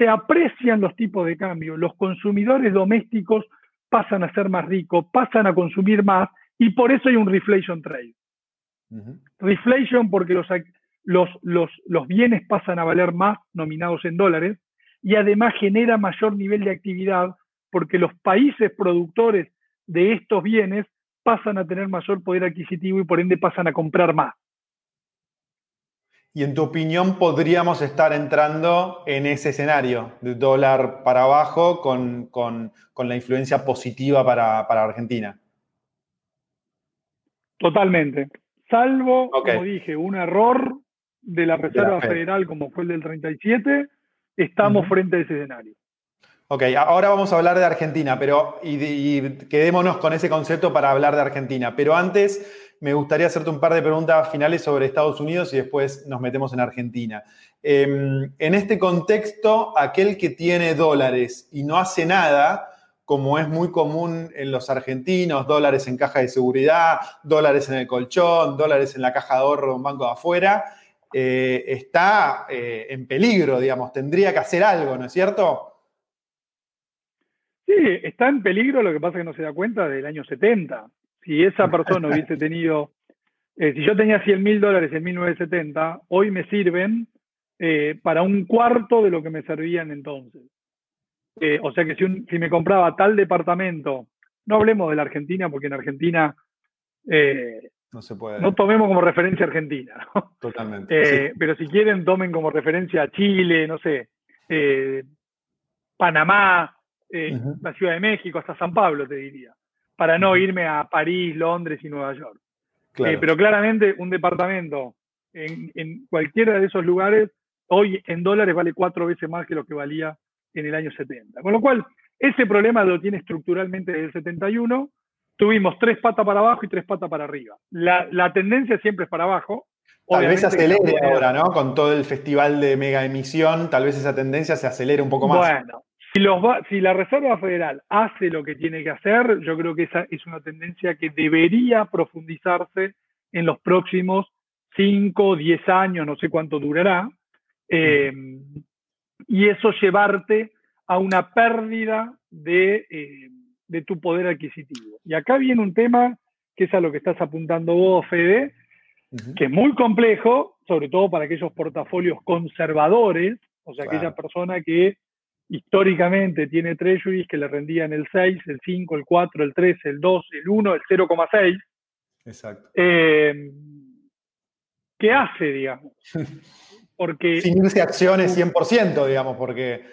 se aprecian los tipos de cambio, los consumidores domésticos pasan a ser más ricos, pasan a consumir más y por eso hay un reflation trade. Reflation porque los, los, los, los bienes pasan a valer más nominados en dólares y además genera mayor nivel de actividad porque los países productores de estos bienes pasan a tener mayor poder adquisitivo y por ende pasan a comprar más. Y en tu opinión, podríamos estar entrando en ese escenario de dólar para abajo con, la influencia positiva para, Argentina. Totalmente. Salvo, como dije, un error de la Reserva Federal como fue el del 37, estamos frente a ese escenario. Ok, ahora vamos a hablar de Argentina, pero y, quedémonos con ese concepto para hablar de Argentina. Pero antes me gustaría hacerte un par de preguntas finales sobre Estados Unidos y después nos metemos en Argentina. Em, en este contexto, aquel que tiene dólares y no hace nada, como es muy común en los argentinos, dólares en caja de seguridad, dólares en el colchón, dólares en la caja de ahorro de un banco de afuera, eh, está eh, en peligro, digamos, tendría que hacer algo, ¿no es cierto? Sí, está en peligro, lo que pasa es que no se da cuenta del año 70. Si esa persona hubiese tenido, eh, si yo tenía 100 mil dólares en 1970, hoy me sirven eh, para un cuarto de lo que me servían entonces. Eh, o sea que si, si, me compraba tal departamento, no hablemos de la Argentina, porque en Argentina no se puede. No tomemos como referencia Argentina. Totalmente. Pero si quieren, tomen como referencia a Chile, no sé, Panamá, eh, la Ciudad de México, hasta San Pablo, te diría, para no irme a París, Londres y Nueva York. Eh, pero claramente un departamento en, cualquiera de esos lugares, hoy en dólares vale cuatro veces más que lo que valía en el año 70. Con lo cual, ese problema lo tiene estructuralmente desde el 71. Tuvimos tres patas para abajo y tres patas para arriba. La, tendencia siempre es para abajo. Tal vez se acelere ahora, ¿no? Con todo el festival de mega emisión, tal vez esa tendencia se acelere un poco más. Bueno, si, la Reserva Federal hace lo que tiene que hacer, yo creo que esa es una tendencia que debería profundizarse en los próximos 5, 10 años, no sé cuánto durará, eh, y eso llevarte a una pérdida eh, de, tu poder adquisitivo. Y acá viene un tema que es a lo que estás apuntando vos, Fede, que es muy complejo, sobre todo para aquellos portafolios conservadores, o sea, aquella persona que históricamente tiene treasuries que le rendían el 6, el 5, el 4, el 3, el 2, el 1, el 0,6. Exacto. Eh, ¿Qué hace, digamos? Porque... Sin irse acciones 100%, digamos, porque...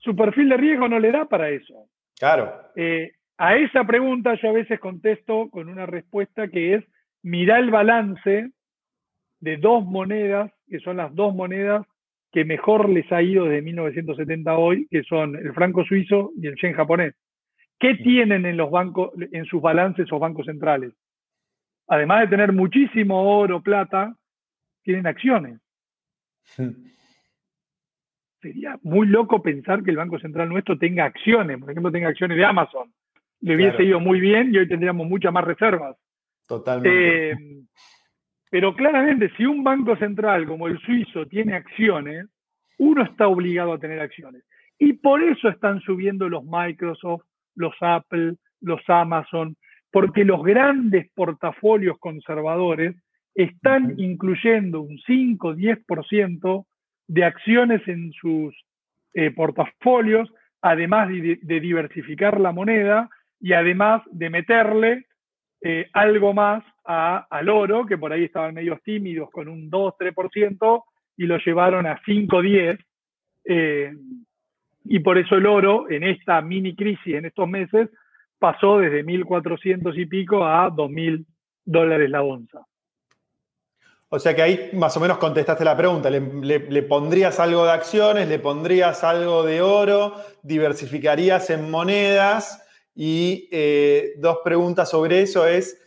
Su perfil de riesgo no le da para eso. Claro. Eh, a esa pregunta yo a veces contesto con una respuesta que es, mira el balance de dos monedas, que son las dos monedas que mejor les ha ido desde 1970 hoy, que son el franco suizo y el yen japonés. ¿Qué tienen en los bancos, en sus balances o bancos centrales? Además de tener muchísimo oro, plata, tienen acciones. Sería muy loco pensar que el Banco Central nuestro tenga acciones, por ejemplo, tenga acciones de Amazon. Le hubiese ido muy bien y hoy tendríamos muchas más reservas. Totalmente. Eh, pero claramente, si un banco central como el suizo tiene acciones, uno está obligado a tener acciones. Y por eso están subiendo los Microsoft, los Apple, los Amazon, porque los grandes portafolios conservadores están incluyendo un 5-10% de acciones en sus eh, portafolios, además de, diversificar la moneda y además de meterle eh, algo más al oro, que por ahí estaban medios tímidos con un 2-3%, y lo llevaron a 5-10%. Eh, y por eso el oro, en esta mini crisis, en estos meses, pasó desde 1.400 y pico a 2.000 dólares la onza. O sea que ahí más o menos contestaste la pregunta. ¿Le, pondrías algo de acciones? ¿Le pondrías algo de oro? ¿Diversificarías en monedas? Y eh, dos preguntas sobre eso es,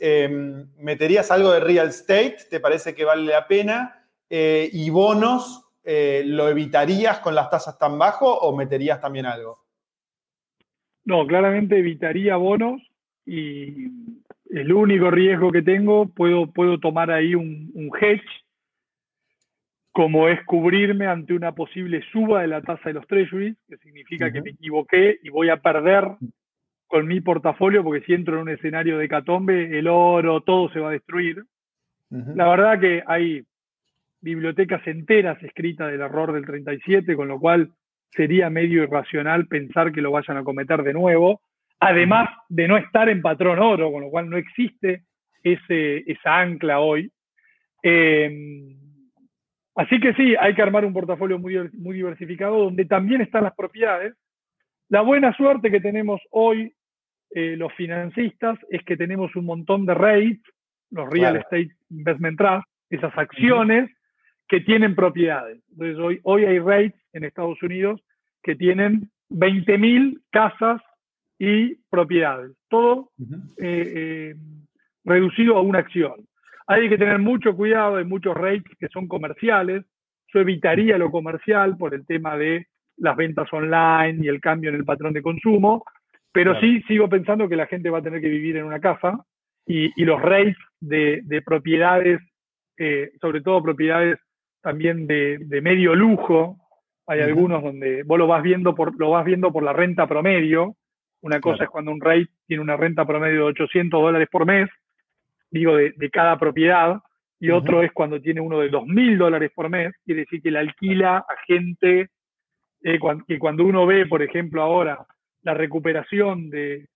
em, ¿meterías algo de real estate? ¿Te parece que vale la pena? Eh, ¿Y bonos? Eh, ¿Lo evitarías con las tasas tan bajo o meterías también algo? No, claramente evitaría bonos y el único riesgo que tengo, puedo, puedo tomar ahí un, hedge, como es cubrirme ante una posible suba de la tasa de los treasuries, que significa que me equivoqué y voy a perder con mi portafolio, porque si entro en un escenario de catombe, el oro, todo se va a destruir. La verdad que hay bibliotecas enteras escritas del error del 37, con lo cual sería medio irracional pensar que lo vayan a cometer de nuevo además de no estar en patrón oro, con lo cual no existe ese, esa ancla hoy. Em, así que sí, hay que armar un portafolio muy, muy diversificado donde también están las propiedades. La buena suerte que tenemos hoy eh, los financistas es que tenemos un montón de REITs, los Real Estate Investment Trust, esas acciones que tienen propiedades. Entonces hoy, hoy hay REITs en Estados Unidos que tienen 20.000 casas y propiedades. Todo eh, eh, reducido a una acción. Hay que tener mucho cuidado, hay muchos rates que son comerciales. Yo evitaría lo comercial por el tema de las ventas online y el cambio en el patrón de consumo, pero sí sigo pensando que la gente va a tener que vivir en una casa y, los rates de, propiedades, eh, sobre todo propiedades también de, medio lujo, hay algunos donde vos lo vas viendo por, lo vas viendo por la renta promedio, una cosa es cuando un rey tiene una renta promedio de 800 dólares por mes, digo, de, cada propiedad, y otro es cuando tiene uno de 2.000 dólares por mes, quiere decir que le alquila a gente, eh, que cuando uno ve, por ejemplo, ahora la recuperación de,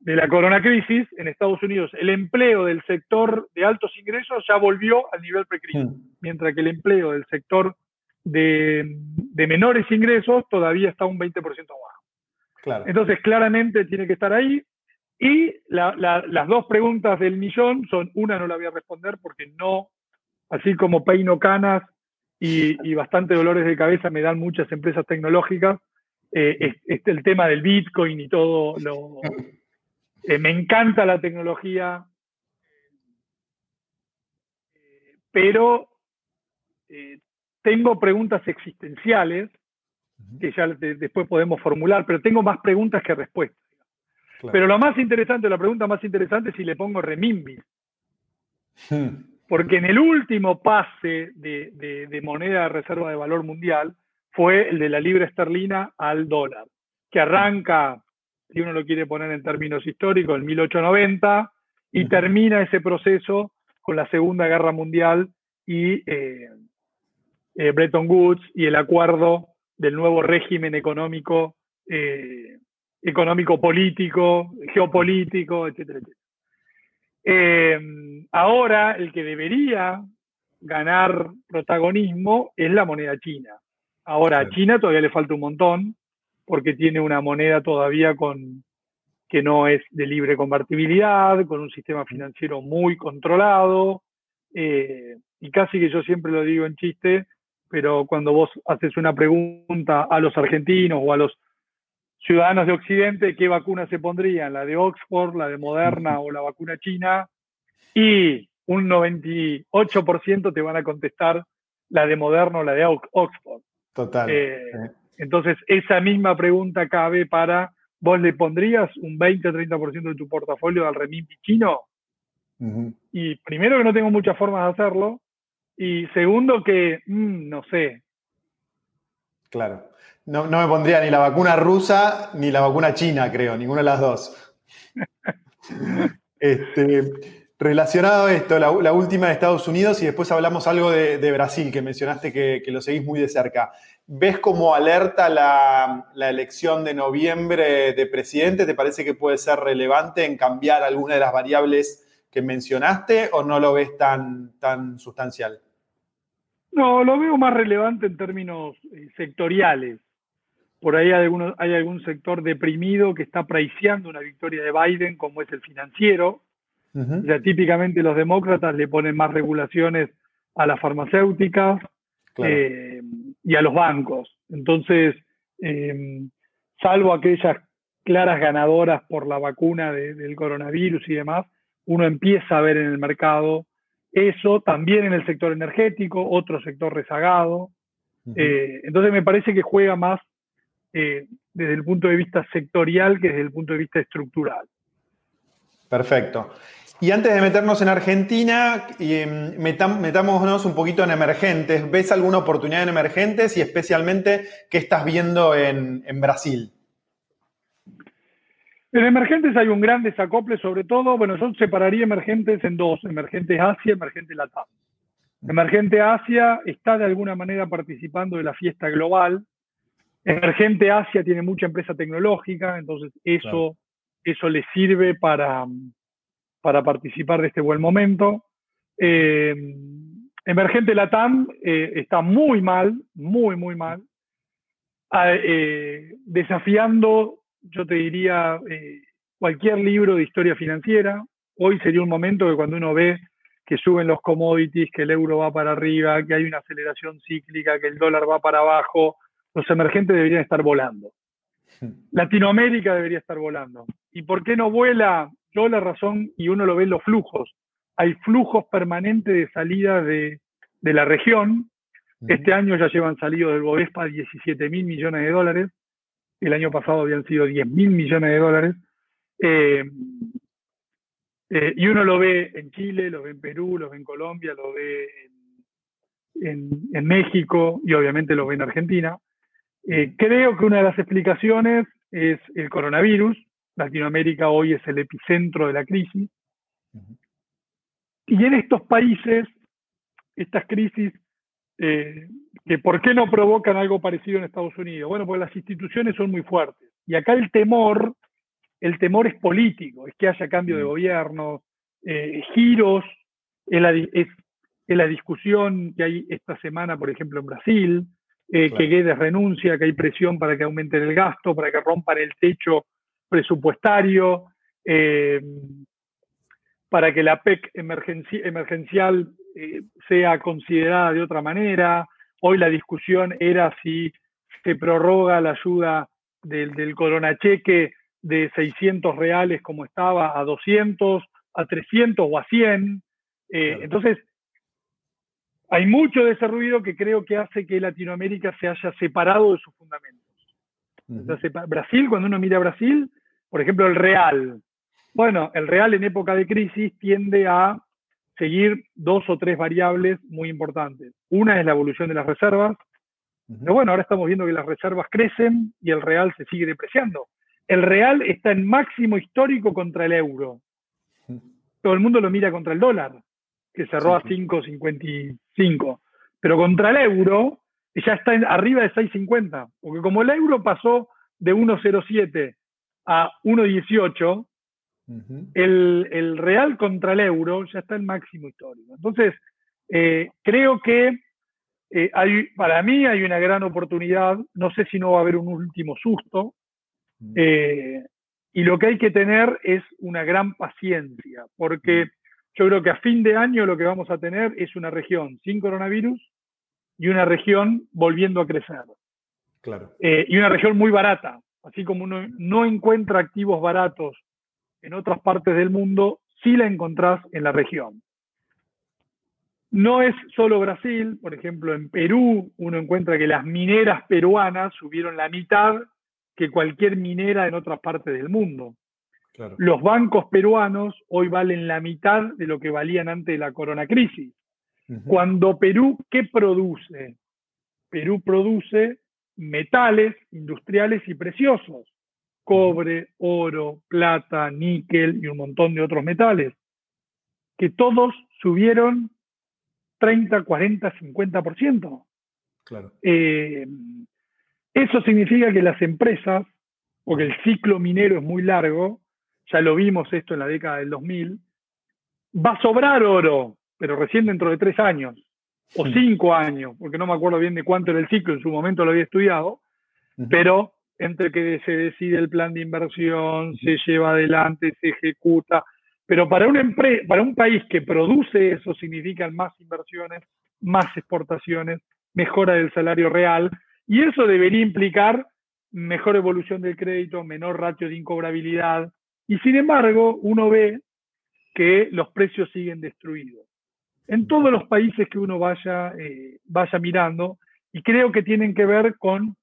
de la corona crisis en Estados Unidos, el empleo del sector de altos ingresos ya volvió al nivel precrisis, hmm. mientras que el empleo del sector de, de menores ingresos todavía está un 20% abajo. Entonces, claramente tiene que estar ahí. Y las dos preguntas del millón son, una no la voy a responder porque no, así como peino canas y, bastante dolores de cabeza me dan muchas empresas tecnológicas, eh, es, el tema del Bitcoin y todo lo... Eh, me encanta la tecnología, pero eh, tengo preguntas existenciales que ya después podemos formular, pero tengo más preguntas que respuestas. Pero lo más interesante, la pregunta más interesante es si le pongo remimbi. Hmm. Porque en el último pase de, moneda de reserva de valor mundial fue el de la libra esterlina al dólar, que arranca, si uno lo quiere poner en términos históricos, en 1890 y termina ese proceso con la Segunda Guerra Mundial y eh, eh, Bretton Woods y el acuerdo del nuevo régimen económico, eh, económico político, geopolítico, etcétera, etcétera. Eh, ahora el que debería ganar protagonismo es la moneda china. Ahora a China todavía le falta un montón porque tiene una moneda todavía con que no es de libre convertibilidad, con un sistema financiero muy controlado, eh, y casi que yo siempre lo digo en chiste, pero cuando vos haces una pregunta a los argentinos o a los ciudadanos de Occidente, ¿qué vacuna se pondrían? ¿La de Oxford, la de Moderna o la vacuna china? Y un 98% te van a contestar la de Moderna o la de Oxford. Total. Eh, entonces, esa misma pregunta cabe para, ¿vos le pondrías un 20 o 30% de tu portafolio al renminbi chino? Y primero que no tengo muchas formas de hacerlo, y segundo que, mm, no sé. Claro. No, me pondría ni la vacuna rusa ni la vacuna china, creo, ninguna de las dos. este, relacionado a esto, la, última de Estados Unidos y después hablamos algo de, Brasil, que mencionaste que, lo seguís muy de cerca. ¿Ves como alerta la, la, elección de noviembre de presidente? ¿Te parece que puede ser relevante en cambiar alguna de las variables que mencionaste o no lo ves tan, tan sustancial? No, lo veo más relevante en términos eh, sectoriales. Por ahí hay, hay algún sector deprimido que está apreciando una victoria de Biden, como es el financiero. O sea, típicamente los demócratas le ponen más regulaciones a las farmacéuticas eh, y a los bancos. Entonces, eh, salvo aquellas claras ganadoras por la vacuna del coronavirus y demás, uno empieza a ver en el mercado eso, también en el sector energético, otro sector rezagado. Eh, entonces me parece que juega más desde el punto de vista sectorial que desde el punto de vista estructural. Perfecto. Y antes de meternos en Argentina, em, metámonos un poquito en emergentes. ¿Ves alguna oportunidad en emergentes y especialmente qué estás viendo en, Brasil? En emergentes hay un gran desacople, sobre todo, bueno, yo separaría emergentes en dos, emergentes Asia, emergente Latam. Emergente Asia está de alguna manera participando de la fiesta global. Emergente Asia tiene mucha empresa tecnológica, entonces eso, eso le sirve para, para participar de este buen momento. Eh, Emergente Latam eh, está muy mal, muy, muy mal, ah, eh, desafiando, yo te diría, cualquier libro de historia financiera. Hoy sería un momento que cuando uno ve que suben los commodities, que el euro va para arriba, que hay una aceleración cíclica, que el dólar va para abajo, los emergentes deberían estar volando. Latinoamérica debería estar volando. ¿Y por qué no vuela? Yo la razón, y uno lo ve en los flujos, hay flujos permanentes de salida de, la región. Este año ya llevan salido del Bovespa 17 mil millones de dólares. El año pasado habían sido 10 mil millones de dólares. Eh, eh, y uno lo ve en Chile, lo ve en Perú, lo ve en Colombia, lo ve en, México y obviamente lo ve en Argentina. Eh, creo que una de las explicaciones es el coronavirus. Latinoamérica hoy es el epicentro de la crisis. Y en estos países, estas crisis, eh, que ¿por qué no provocan algo parecido en Estados Unidos? Bueno, porque las instituciones son muy fuertes. Y acá el temor, el temor es político, es que haya cambio de gobierno, eh, giros, es la, es, la, discusión que hay esta semana, por ejemplo, en Brasil, eh, que Guedes renuncia, que hay presión para que aumenten el gasto, para que rompan el techo presupuestario, eh, para que la PEC emergencial eh, sea considerada de otra manera. Hoy la discusión era si se prorroga la ayuda del, del coronacheque de 600 reales como estaba a 200, a 300 o a 100. Eh, entonces, hay mucho de ese ruido que creo que hace que Latinoamérica se haya separado de sus fundamentos. Brasil, cuando uno mira a Brasil, por ejemplo, el real. Bueno, el real en época de crisis tiende a seguir dos o tres variables muy importantes. Una es la evolución de las reservas, pero bueno, ahora estamos viendo que las reservas crecen y el real se sigue depreciando. El real está en máximo histórico contra el euro. Todo el mundo lo mira contra el dólar, que cerró a 5.55. Pero contra el euro ya está arriba de 6.50, porque como el euro pasó de 1.07 a 1.18, el, real contra el euro ya está en máximo histórico. Entonces, eh, creo que eh, hay, para mí hay una gran oportunidad, no sé si no va a haber un último susto, eh, y lo que hay que tener es una gran paciencia, porque yo creo que a fin de año lo que vamos a tener es una región sin coronavirus y una región volviendo a crecer. Claro. y una región muy barata, así como uno no encuentra activos baratos en otras partes del mundo, sí la encontrás en la región. No es solo Brasil, por ejemplo, en Perú uno encuentra que las mineras peruanas subieron la mitad que cualquier minera en otras partes del mundo. Los bancos peruanos hoy valen la mitad de lo que valían antes de la corona crisis. Cuando Perú, ¿qué produce? Perú produce metales industriales y preciosos, cobre, oro, plata, níquel y un montón de otros metales, que todos subieron 30, 40, 50%. Claro. Eh, eso significa que las empresas, porque el ciclo minero es muy largo, ya lo vimos esto en la década del 2000, va a sobrar oro, pero recién dentro de tres años o cinco años, porque no me acuerdo bien de cuánto era el ciclo, en su momento lo había estudiado, pero entre que se decide el plan de inversión, se lleva adelante, se ejecuta, Pero para, una para un país que produce eso significan más inversiones, más exportaciones, mejora del salario real, y eso debería implicar mejor evolución del crédito, menor ratio de incobrabilidad, y sin embargo uno ve que los precios siguen destruidos. En todos los países que uno vaya, eh, vaya mirando, y creo que tienen que ver con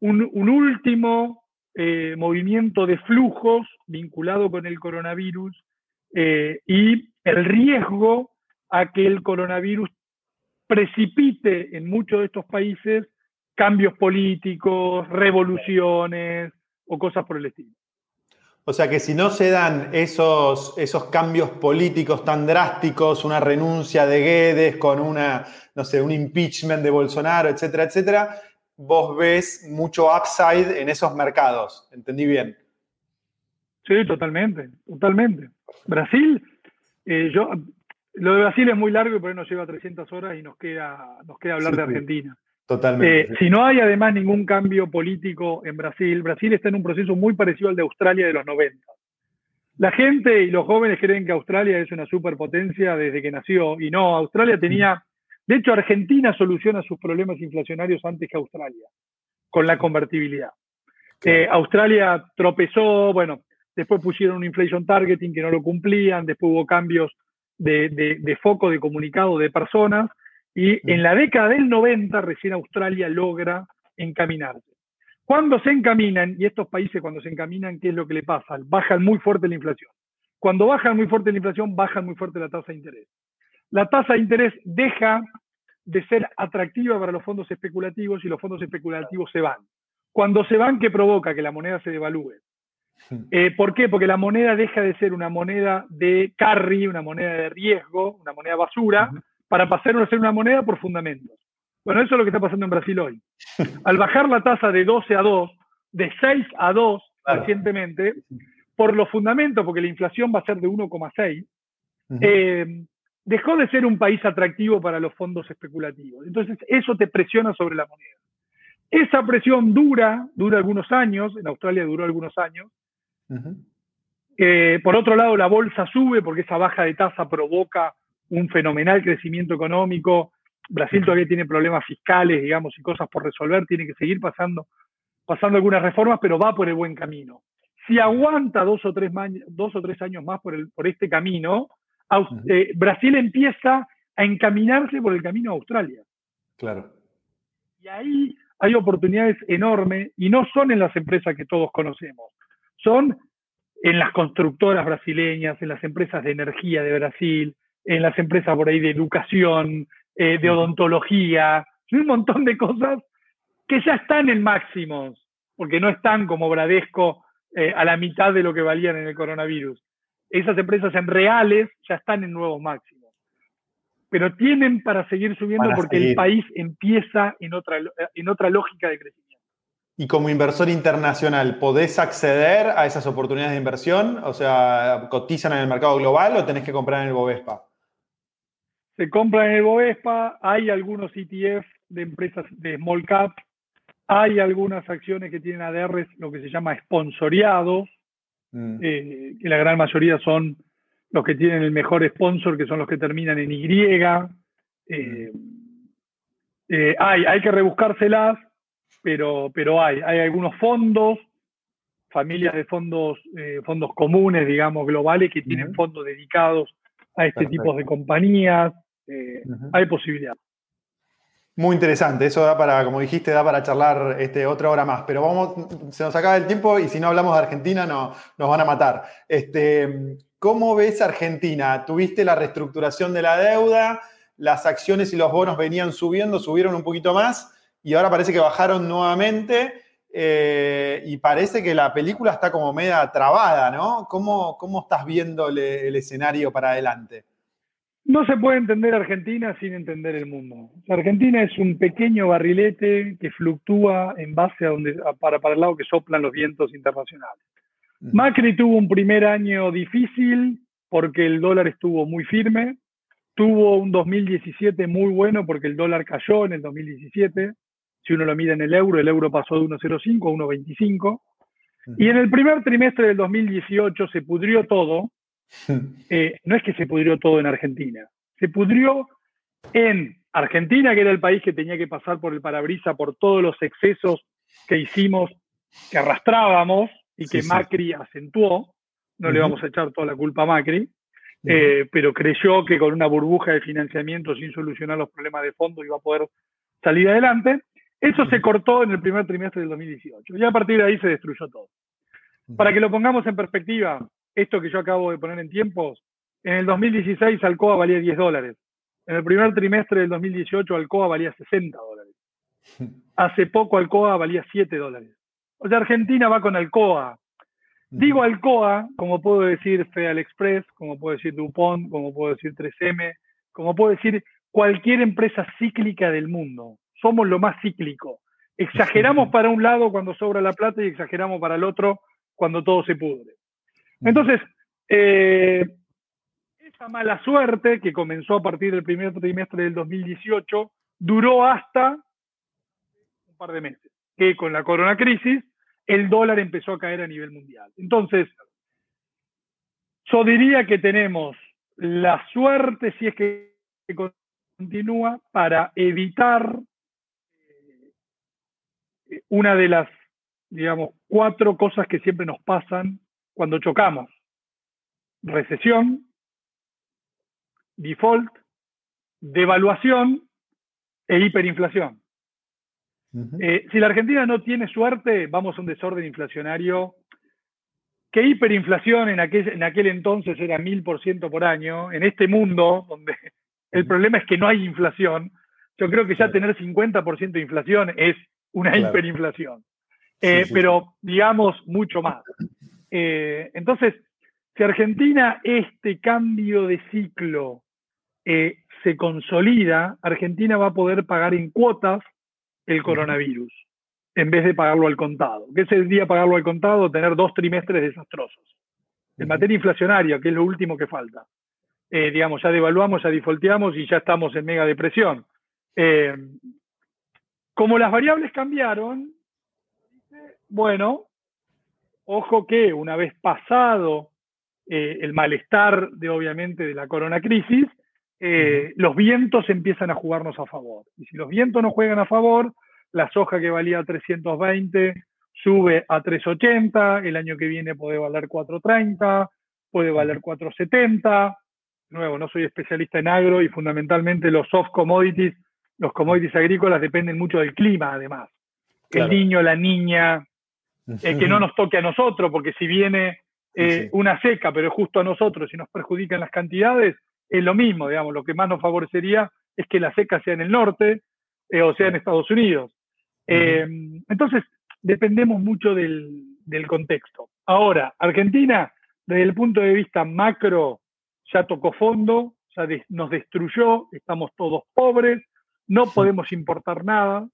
un, último eh, movimiento de flujos vinculado con el coronavirus eh, y el riesgo a que el coronavirus precipite en muchos de estos países cambios políticos, revoluciones o cosas por el estilo. O sea que si no se dan esos, esos cambios políticos tan drásticos, una renuncia de Guedes con una, no sé, un impeachment de Bolsonaro, etcétera, etcétera, vos ves mucho upside en esos mercados. ¿Entendí bien? Sí, totalmente, totalmente. Brasil, eh, yo, lo de Brasil es muy largo y por ahí nos lleva 300 horas y nos queda, nos queda hablar de Argentina. Totalmente. Eh, si no hay además ningún cambio político en Brasil, Brasil está en un proceso muy parecido al de Australia de los 90. La gente y los jóvenes creen que Australia es una superpotencia desde que nació y no, Australia tenía, de hecho Argentina soluciona sus problemas inflacionarios antes que Australia, con la convertibilidad. Eh, Australia tropezó, bueno, después pusieron un inflation targeting que no lo cumplían, después hubo cambios de, foco de comunicado de personas y en la década del 90 recién Australia logra encaminarse. Cuando se encaminan, y estos países cuando se encaminan, ¿qué es lo que le pasa? Bajan muy fuerte la inflación. Cuando bajan muy fuerte la inflación, bajan muy fuerte la tasa de interés. La tasa de interés deja de ser atractiva para los fondos especulativos y los fondos especulativos se van. Cuando se van, ¿qué provoca? Que la moneda se devalúe. Eh, ¿Por qué? Porque la moneda deja de ser una moneda de carry, una moneda de riesgo, una moneda basura, para pasar a ser una moneda por fundamentos. Bueno, eso es lo que está pasando en Brasil hoy. Al bajar la tasa de 12 a 2, de 6 a 2 recientemente, por los fundamentos, porque la inflación va a ser de 1,6, eh, dejó de ser un país atractivo para los fondos especulativos. Entonces, eso te presiona sobre la moneda. Esa presión dura, dura algunos años, en Australia duró algunos años, eh, por otro lado, la bolsa sube porque esa baja de tasa provoca un fenomenal crecimiento económico. Brasil todavía tiene problemas fiscales, digamos, y cosas por resolver, tiene que seguir pasando, pasando algunas reformas, pero va por el buen camino. Si aguanta dos o tres, dos o tres años más por, el, por este camino, eh, Brasil empieza a encaminarse por el camino a Australia. Claro. Y ahí hay oportunidades enormes y no son en las empresas que todos conocemos son en las constructoras brasileñas, en las empresas de energía de Brasil, en las empresas por ahí de educación, eh, de odontología, un montón de cosas que ya están en máximos, porque no están como Bradesco eh, a la mitad de lo que valían en el coronavirus. Esas empresas en reales ya están en nuevos máximos. Pero tienen para seguir subiendo porque el país empieza en otra, en otra lógica de crecimiento. Y como inversor internacional, ¿podés acceder a esas oportunidades de inversión? O sea, ¿cotizan en el mercado global o tenés que comprar en el Bovespa? Se compra en el Bovespa, hay algunos ETF de empresas de small cap, hay algunas acciones que tienen ADRs, lo que se llama sponsoriados, mm. eh, que la gran mayoría son los que tienen el mejor sponsor, que son los que terminan en Y. Eh, mm. eh, hay, hay que rebuscárselas pero, pero hay, hay algunos fondos, familias de fondos, fondos comunes, digamos, globales, que tienen fondos dedicados a este tipo de compañías. Eh, hay posibilidad. Muy interesante, eso da para, como dijiste, da para charlar este, otra hora más, pero vamos, se nos acaba el tiempo y si no hablamos de Argentina no, nos van a matar. Este, ¿Cómo ves Argentina? ¿Tuviste la reestructuración de la deuda? ¿Las acciones y los bonos venían subiendo, subieron un poquito más? y ahora parece que bajaron nuevamente eh, y parece que la película está como media trabada, ¿no? ¿Cómo, cómo estás viendo el, escenario para adelante? No se puede entender Argentina sin entender el mundo. Argentina es un pequeño barrilete que fluctúa en base a donde, para, para el lado que soplan los vientos internacionales. Macri tuvo un primer año difícil porque el dólar estuvo muy firme, tuvo un 2017 muy bueno porque el dólar cayó en el 2017, si uno lo mide en el euro, el euro pasó de 1,05 a 1,25. Y en el primer trimestre del 2018 se pudrió todo Eh, no es que se pudrió todo en Argentina, se pudrió en Argentina, que era el país que tenía que pasar por el parabrisa por todos los excesos que hicimos, que arrastrábamos y que Macri acentuó. No le vamos a echar toda la culpa a Macri, eh, pero creyó que con una burbuja de financiamiento sin solucionar los problemas de fondo iba a poder salir adelante. Eso se cortó en el primer trimestre del 2018 y a partir de ahí se destruyó todo. Para que lo pongamos en perspectiva, esto que yo acabo de poner en tiempos, en el 2016 Alcoa valía 10 dólares. En el primer trimestre del 2018 Alcoa valía 60 dólares. Hace poco Alcoa valía 7 dólares. O sea, Argentina va con Alcoa. Digo Alcoa, como puedo decir Federal Express, como puedo decir DuPont, como puedo decir 3M, como puedo decir cualquier empresa cíclica del mundo. Somos lo más cíclico. Exageramos para un lado cuando sobra la plata y exageramos para el otro cuando todo se pudre. Entonces, eh, esa mala suerte que comenzó a partir del primer trimestre del 2018 duró hasta un par de meses, que con la corona crisis el dólar empezó a caer a nivel mundial. Entonces, yo diría que tenemos la suerte, si es que continúa, para evitar eh, una de las, digamos, cuatro cosas que siempre nos pasan cuando chocamos. Recesión, default, devaluación e hiperinflación. Eh, si la Argentina no tiene suerte, vamos a un desorden inflacionario. Que hiperinflación en aquel, en aquel entonces era mil por ciento por año, en este mundo donde el problema es que no hay inflación, yo creo que ya tener 50% de inflación es una hiperinflación. Eh, pero digamos mucho más. Eh, entonces, si Argentina este cambio de ciclo eh, se consolida, Argentina va a poder pagar en cuotas el coronavirus en vez de pagarlo al contado. ¿Qué es el día pagarlo al contado? Tener dos trimestres desastrosos. En materia inflacionaria, que es lo último que falta. Eh, digamos, ya devaluamos, ya defaulteamos y ya estamos en mega depresión. como las variables cambiaron, bueno, Ojo que una vez pasado eh, el malestar de obviamente de la corona crisis, eh, los vientos empiezan a jugarnos a favor. Y si los vientos no juegan a favor, la soja que valía 320 sube a 380, el año que viene puede valer 430, puede valer 470. De nuevo, no soy especialista en agro y fundamentalmente los soft commodities, los commodities agrícolas dependen mucho del clima además. El niño, la niña, eh, que no nos toque a nosotros, porque si viene eh, una seca, pero es justo a nosotros y nos perjudican las cantidades, es lo mismo, digamos, lo que más nos favorecería es que la seca sea en el norte eh, o sea en Estados Unidos. entonces, dependemos mucho del, contexto. Ahora, Argentina, desde el punto de vista macro, ya tocó fondo, ya nos destruyó, estamos todos pobres, no podemos importar nada,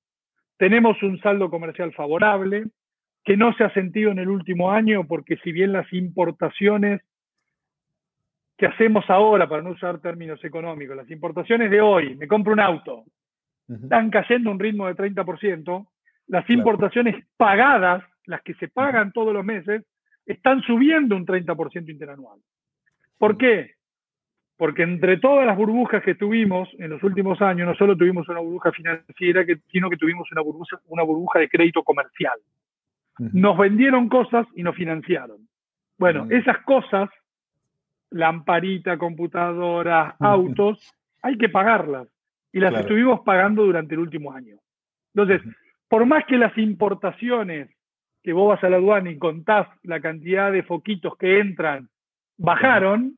tenemos un saldo comercial favorable, que no se ha sentido en el último año, porque si bien las importaciones que hacemos ahora, para no usar términos económicos, las importaciones de hoy, me compro un auto, están cayendo a un ritmo de 30%, las importaciones pagadas, las que se pagan todos los meses, están subiendo un 30% interanual. ¿Por qué? Porque entre todas las burbujas que tuvimos en los últimos años, no solo tuvimos una burbuja financiera, sino que tuvimos una burbuja, una burbuja de crédito comercial. Nos vendieron cosas y nos financiaron. Bueno, esas cosas, lamparita, computadoras, autos, hay que pagarlas. Y las estuvimos pagando durante el último año. Entonces, por más que las importaciones, que vos vas a la aduana y contás la cantidad de foquitos que entran, bajaron,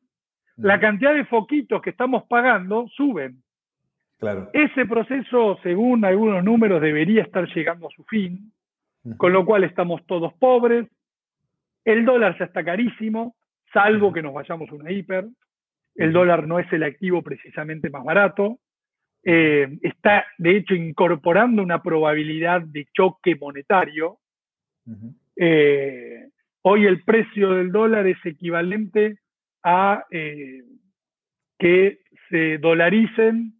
la cantidad de foquitos que estamos pagando suben. Claro. Ese proceso, según algunos números, debería estar llegando a su fin con lo cual estamos todos pobres. El dólar ya está carísimo, salvo que nos vayamos a una hiper. El dólar no es el activo precisamente más barato. Eh, está, de hecho, incorporando una probabilidad de choque monetario. Eh, hoy el precio del dólar es equivalente a eh, que se dolaricen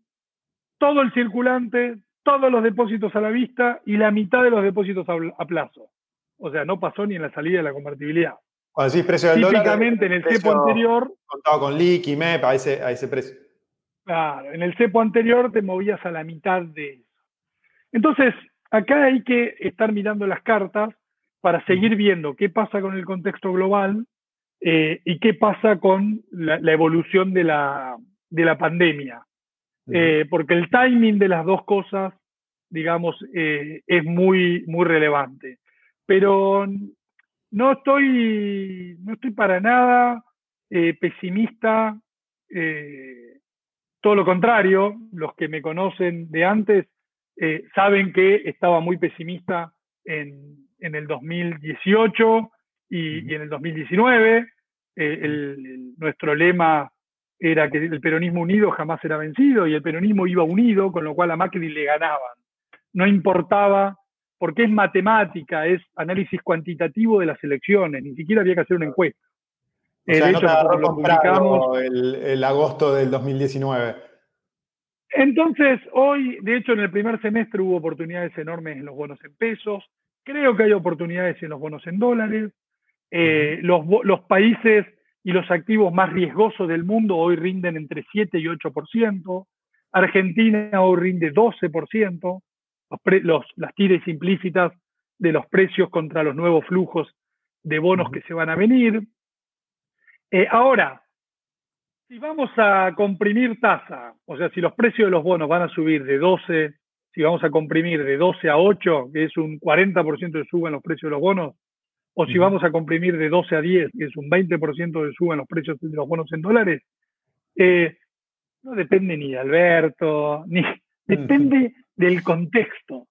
todo el circulante, todos los depósitos a la vista y la mitad de los depósitos a, plazo. O sea, no pasó ni en la salida de la convertibilidad. Cuando decís precio del Típicamente en el cepo anterior. Contado con LIC y MEP a ese, a ese precio. Claro, en el cepo anterior te movías a la mitad de eso. Entonces, acá hay que estar mirando las cartas para seguir viendo qué pasa con el contexto global eh, y qué pasa con la, evolución de la, de la pandemia. Eh, porque el timing de las dos cosas, digamos, eh, es muy, muy relevante. Pero no estoy, no estoy para nada pesimista, todo lo contrario, los que me conocen de antes saben que estaba muy pesimista en, en el 2018 y, en el 2019. Eh, nuestro lema era que el peronismo unido jamás era vencido y el peronismo iba unido, con lo cual a Macri le ganaban. No importaba, porque es matemática, es análisis cuantitativo de las elecciones, ni siquiera había que hacer una encuesta. O sea, no lo publicamos el, el agosto del 2019. Entonces, hoy, de hecho, en el primer semestre hubo oportunidades enormes en los bonos en pesos. Creo que hay oportunidades en los bonos en dólares. Eh, los, los, países y los activos más riesgosos del mundo hoy rinden entre 7 y 8%. Argentina hoy rinde 12%. Los, las tires implícitas de los precios contra los nuevos flujos de bonos que se van a venir. Eh, ahora, si vamos a comprimir tasa, o sea, si los precios de los bonos van a subir de 12 si vamos a comprimir de 12 a 8, que es un 40% de suba en los precios de los bonos, o si vamos a comprimir de 12 a 10, que es un 20% de suba en los precios de los bonos en dólares, eh, no depende ni de Alberto, ni depende del contexto.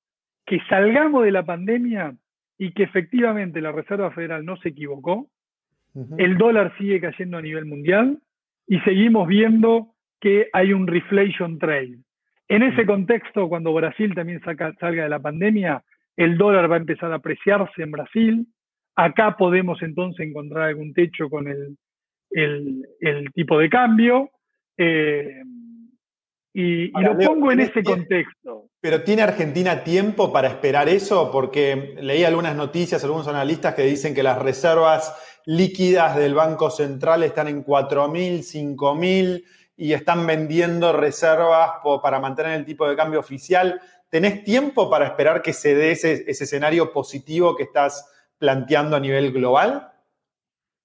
Que salgamos de la pandemia y que efectivamente la Reserva Federal no se equivocó, el dólar sigue cayendo a nivel mundial y seguimos viendo que hay un reflation trade. En ese contexto, cuando Brasil también salga de la pandemia, el dólar va a empezar a apreciarse en Brasil. Acá podemos entonces encontrar algún techo con el, tipo de cambio. Eh, y, lo pongo en ese contexto. Pero ¿tiene Argentina tiempo para esperar eso? Porque leí algunas noticias, algunos analistas que dicen que las reservas líquidas del Banco Central están en 4.000, 5.000 y están vendiendo reservas para mantener el tipo de cambio oficial. ¿Tenés tiempo para esperar que se dé ese, escenario positivo que estás planteando a nivel global?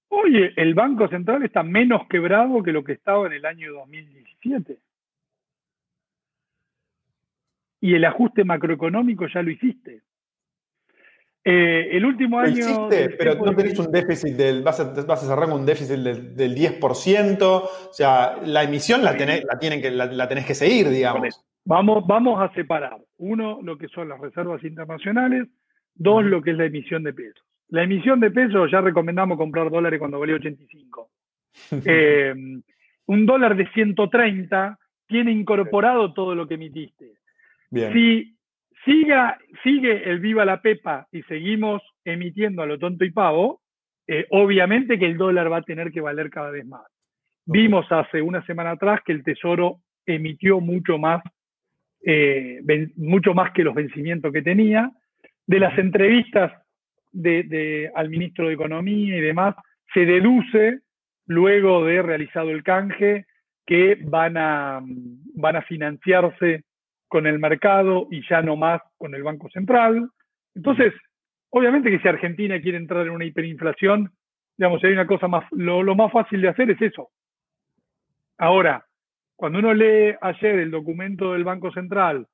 Oye, el Banco Central está menos quebrado que lo que estaba en el año 2017. Y el ajuste macroeconómico ya lo hiciste. Eh, el último año. pero no tenés un déficit del. Vas a, vas a cerrar con un déficit del, 10%. O sea, la emisión la tenés, la tienen que, la, tenés que seguir, digamos. Vamos, vamos a separar. Uno, lo que son las reservas internacionales. Dos, lo que es la emisión de pesos. La emisión de pesos ya recomendamos comprar dólares cuando valía 85. Eh, un dólar de 130 tiene incorporado todo lo que emitiste. Bien. Si siga, sigue el viva la pepa y seguimos emitiendo a lo tonto y pavo, eh, obviamente que el dólar va a tener que valer cada vez más. Vimos hace una semana atrás que el Tesoro emitió mucho más, eh, mucho más que los vencimientos que tenía. De las entrevistas de, al ministro de Economía y demás, se deduce, luego de realizado el canje, que van a, van a financiarse con el mercado y ya no más con el Banco Central. Entonces, obviamente que si Argentina quiere entrar en una hiperinflación, digamos, hay una cosa más, lo, más fácil de hacer es eso. Ahora, cuando uno lee ayer el documento del Banco Central,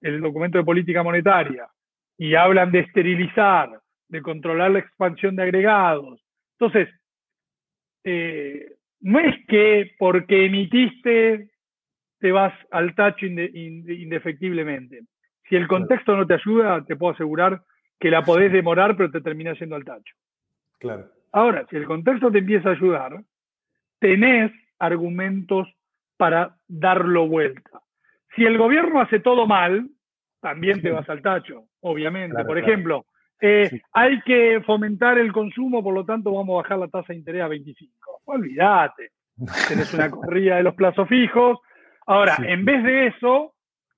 el documento de política monetaria, y hablan de esterilizar, de controlar la expansión de agregados, entonces, eh, no es que porque emitiste te vas al tacho indefectiblemente. Si el contexto no te ayuda, te puedo asegurar que la podés demorar, pero te termina yendo al tacho. Claro. Ahora, si el contexto te empieza a ayudar, tenés argumentos para darlo vuelta. Si el gobierno hace todo mal, también te vas al tacho, obviamente. por ejemplo, eh, hay que fomentar el consumo, por lo tanto vamos a bajar la tasa de interés a 25. Olvídate. Tenés una corrida de los plazos fijos, Ahora, en vez de eso,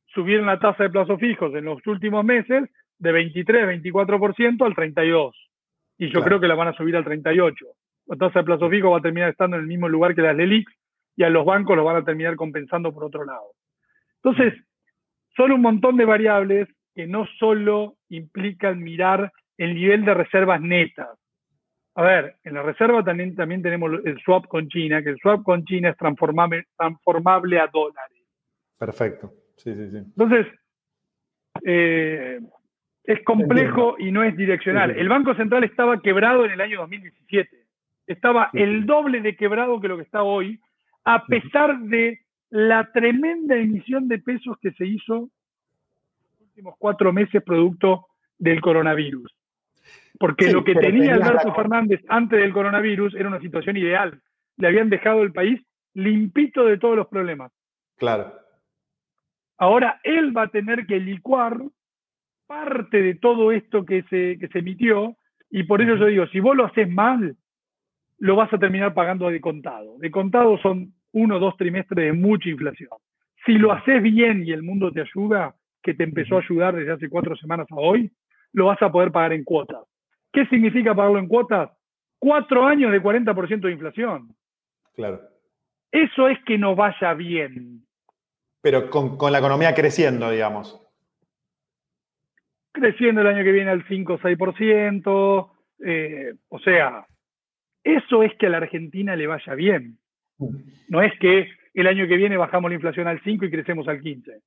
subieron la tasa de plazos fijos en los últimos meses de 23, 24% al 32. Y yo creo que la van a subir al 38. la tasa de plazo fijo va a terminar estando en el mismo lugar que las LELIX y a los bancos los van a terminar compensando por otro lado. Entonces, son un montón de variables que no solo implican mirar el nivel de reservas netas. A ver, en la reserva también, también tenemos el swap con China, que el swap con China es transformable, transformable a dólares. Perfecto. Sí, sí, sí. Entonces, eh, es complejo y no es direccional. El Banco Central estaba quebrado en el año 2017. Estaba el doble de quebrado que lo que está hoy, a pesar de la tremenda emisión de pesos que se hizo en los últimos cuatro meses producto del coronavirus. Porque lo que tenía Alberto Fernández antes del coronavirus era una situación ideal. Le habían dejado el país limpito de todos los problemas. Claro. Ahora él va a tener que licuar parte de todo esto que se, que se emitió y por eso yo digo, si vos lo haces mal, lo vas a terminar pagando de contado. De contado son uno o dos trimestres de mucha inflación. Si lo haces bien y el mundo te ayuda, que te empezó a ayudar desde hace cuatro semanas a hoy, lo vas a poder pagar en cuotas. ¿Qué significa pagarlo en cuotas? Cuatro años de 40% de inflación. Claro. Eso es que nos vaya bien. Pero con, con la economía creciendo, digamos creciendo el año que viene al 5 o 6%. Eh, o sea, eso es que a la Argentina le vaya bien. No es que el año que viene bajamos la inflación al 5 y crecemos al 15.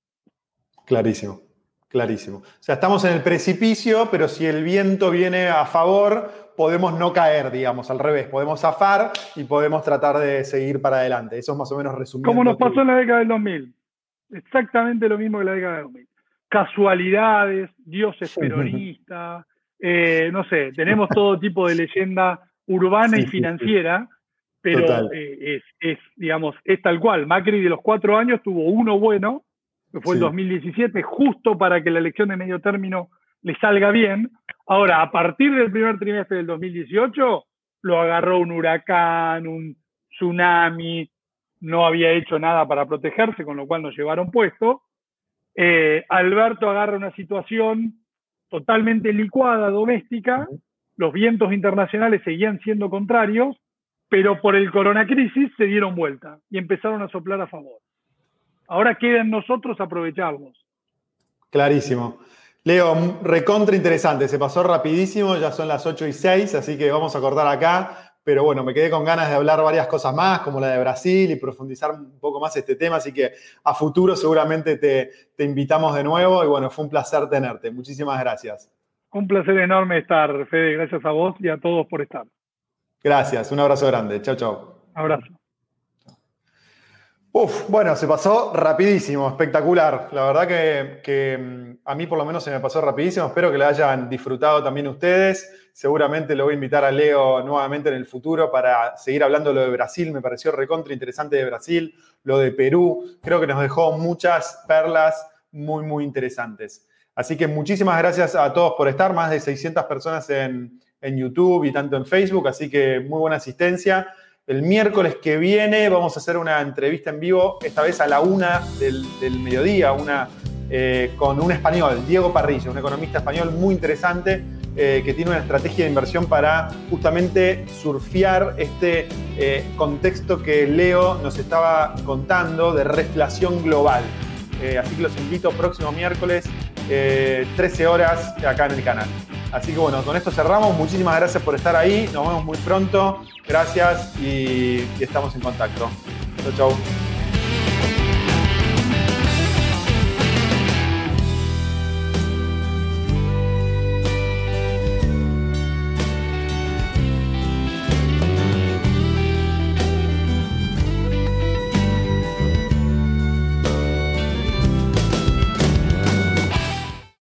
Clarísimo, clarísimo. O sea, estamos en el precipicio, pero si el viento viene a favor, podemos no caer, digamos, al revés. Podemos zafar y podemos tratar de seguir para adelante. Eso es más o menos resumido. Como nos pasó en la década del 2000. Exactamente lo mismo que la década del 2000 casualidades, dioses peronistas, eh, no sé, tenemos todo tipo de leyenda urbana y financiera, pero eh, es, digamos, es tal cual. Macri de los cuatro años tuvo uno bueno, que fue el 2017, justo para que la elección de medio término le salga bien. Ahora, a partir del primer trimestre del 2018, lo agarró un huracán, un tsunami, no había hecho nada para protegerse, con lo cual nos llevaron puesto. Eh, Alberto agarra una situación totalmente licuada, doméstica, los vientos internacionales seguían siendo contrarios, pero por el coronacrisis se dieron vuelta y empezaron a soplar a favor. Ahora queda en nosotros aprovecharlos. Clarísimo. Leo, recontra interesante, se pasó rapidísimo, ya son las 8 y 6, así que vamos a cortar acá pero bueno, me quedé con ganas de hablar varias cosas más, como la de Brasil, y profundizar un poco más este tema, así que a futuro seguramente te, te invitamos de nuevo y bueno, fue un placer tenerte. Muchísimas gracias. Un placer enorme estar, Fede. Gracias a vos y a todos por estar. Gracias, un abrazo grande. Chao, chao. Abrazo. Uf, bueno, se pasó rapidísimo, espectacular. La verdad que, mm, a mí por lo menos se me pasó rapidísimo. Espero que lo hayan disfrutado también ustedes. Seguramente lo voy a invitar a Leo nuevamente en el futuro para seguir hablando lo de Brasil. Me pareció recontra interesante de Brasil, lo de Perú. Creo que nos dejó muchas perlas muy, muy interesantes. Así que muchísimas gracias a todos por estar. Más de 600 personas en, en YouTube y tanto en Facebook. Así que muy buena asistencia. El miércoles que viene vamos a hacer una entrevista en vivo, esta vez a la una del, mediodía, una, eh, con un español, Diego Parrilla, un economista español muy interesante eh, que tiene una estrategia de inversión para justamente surfear este eh, contexto que Leo nos estaba contando de reflación global. Así que los invito próximo miércoles, 13 horas, acá en el canal. Así que bueno, con esto cerramos. Muchísimas gracias por estar ahí. Nos vemos muy pronto. Gracias y, y estamos en contacto. Chau, chau.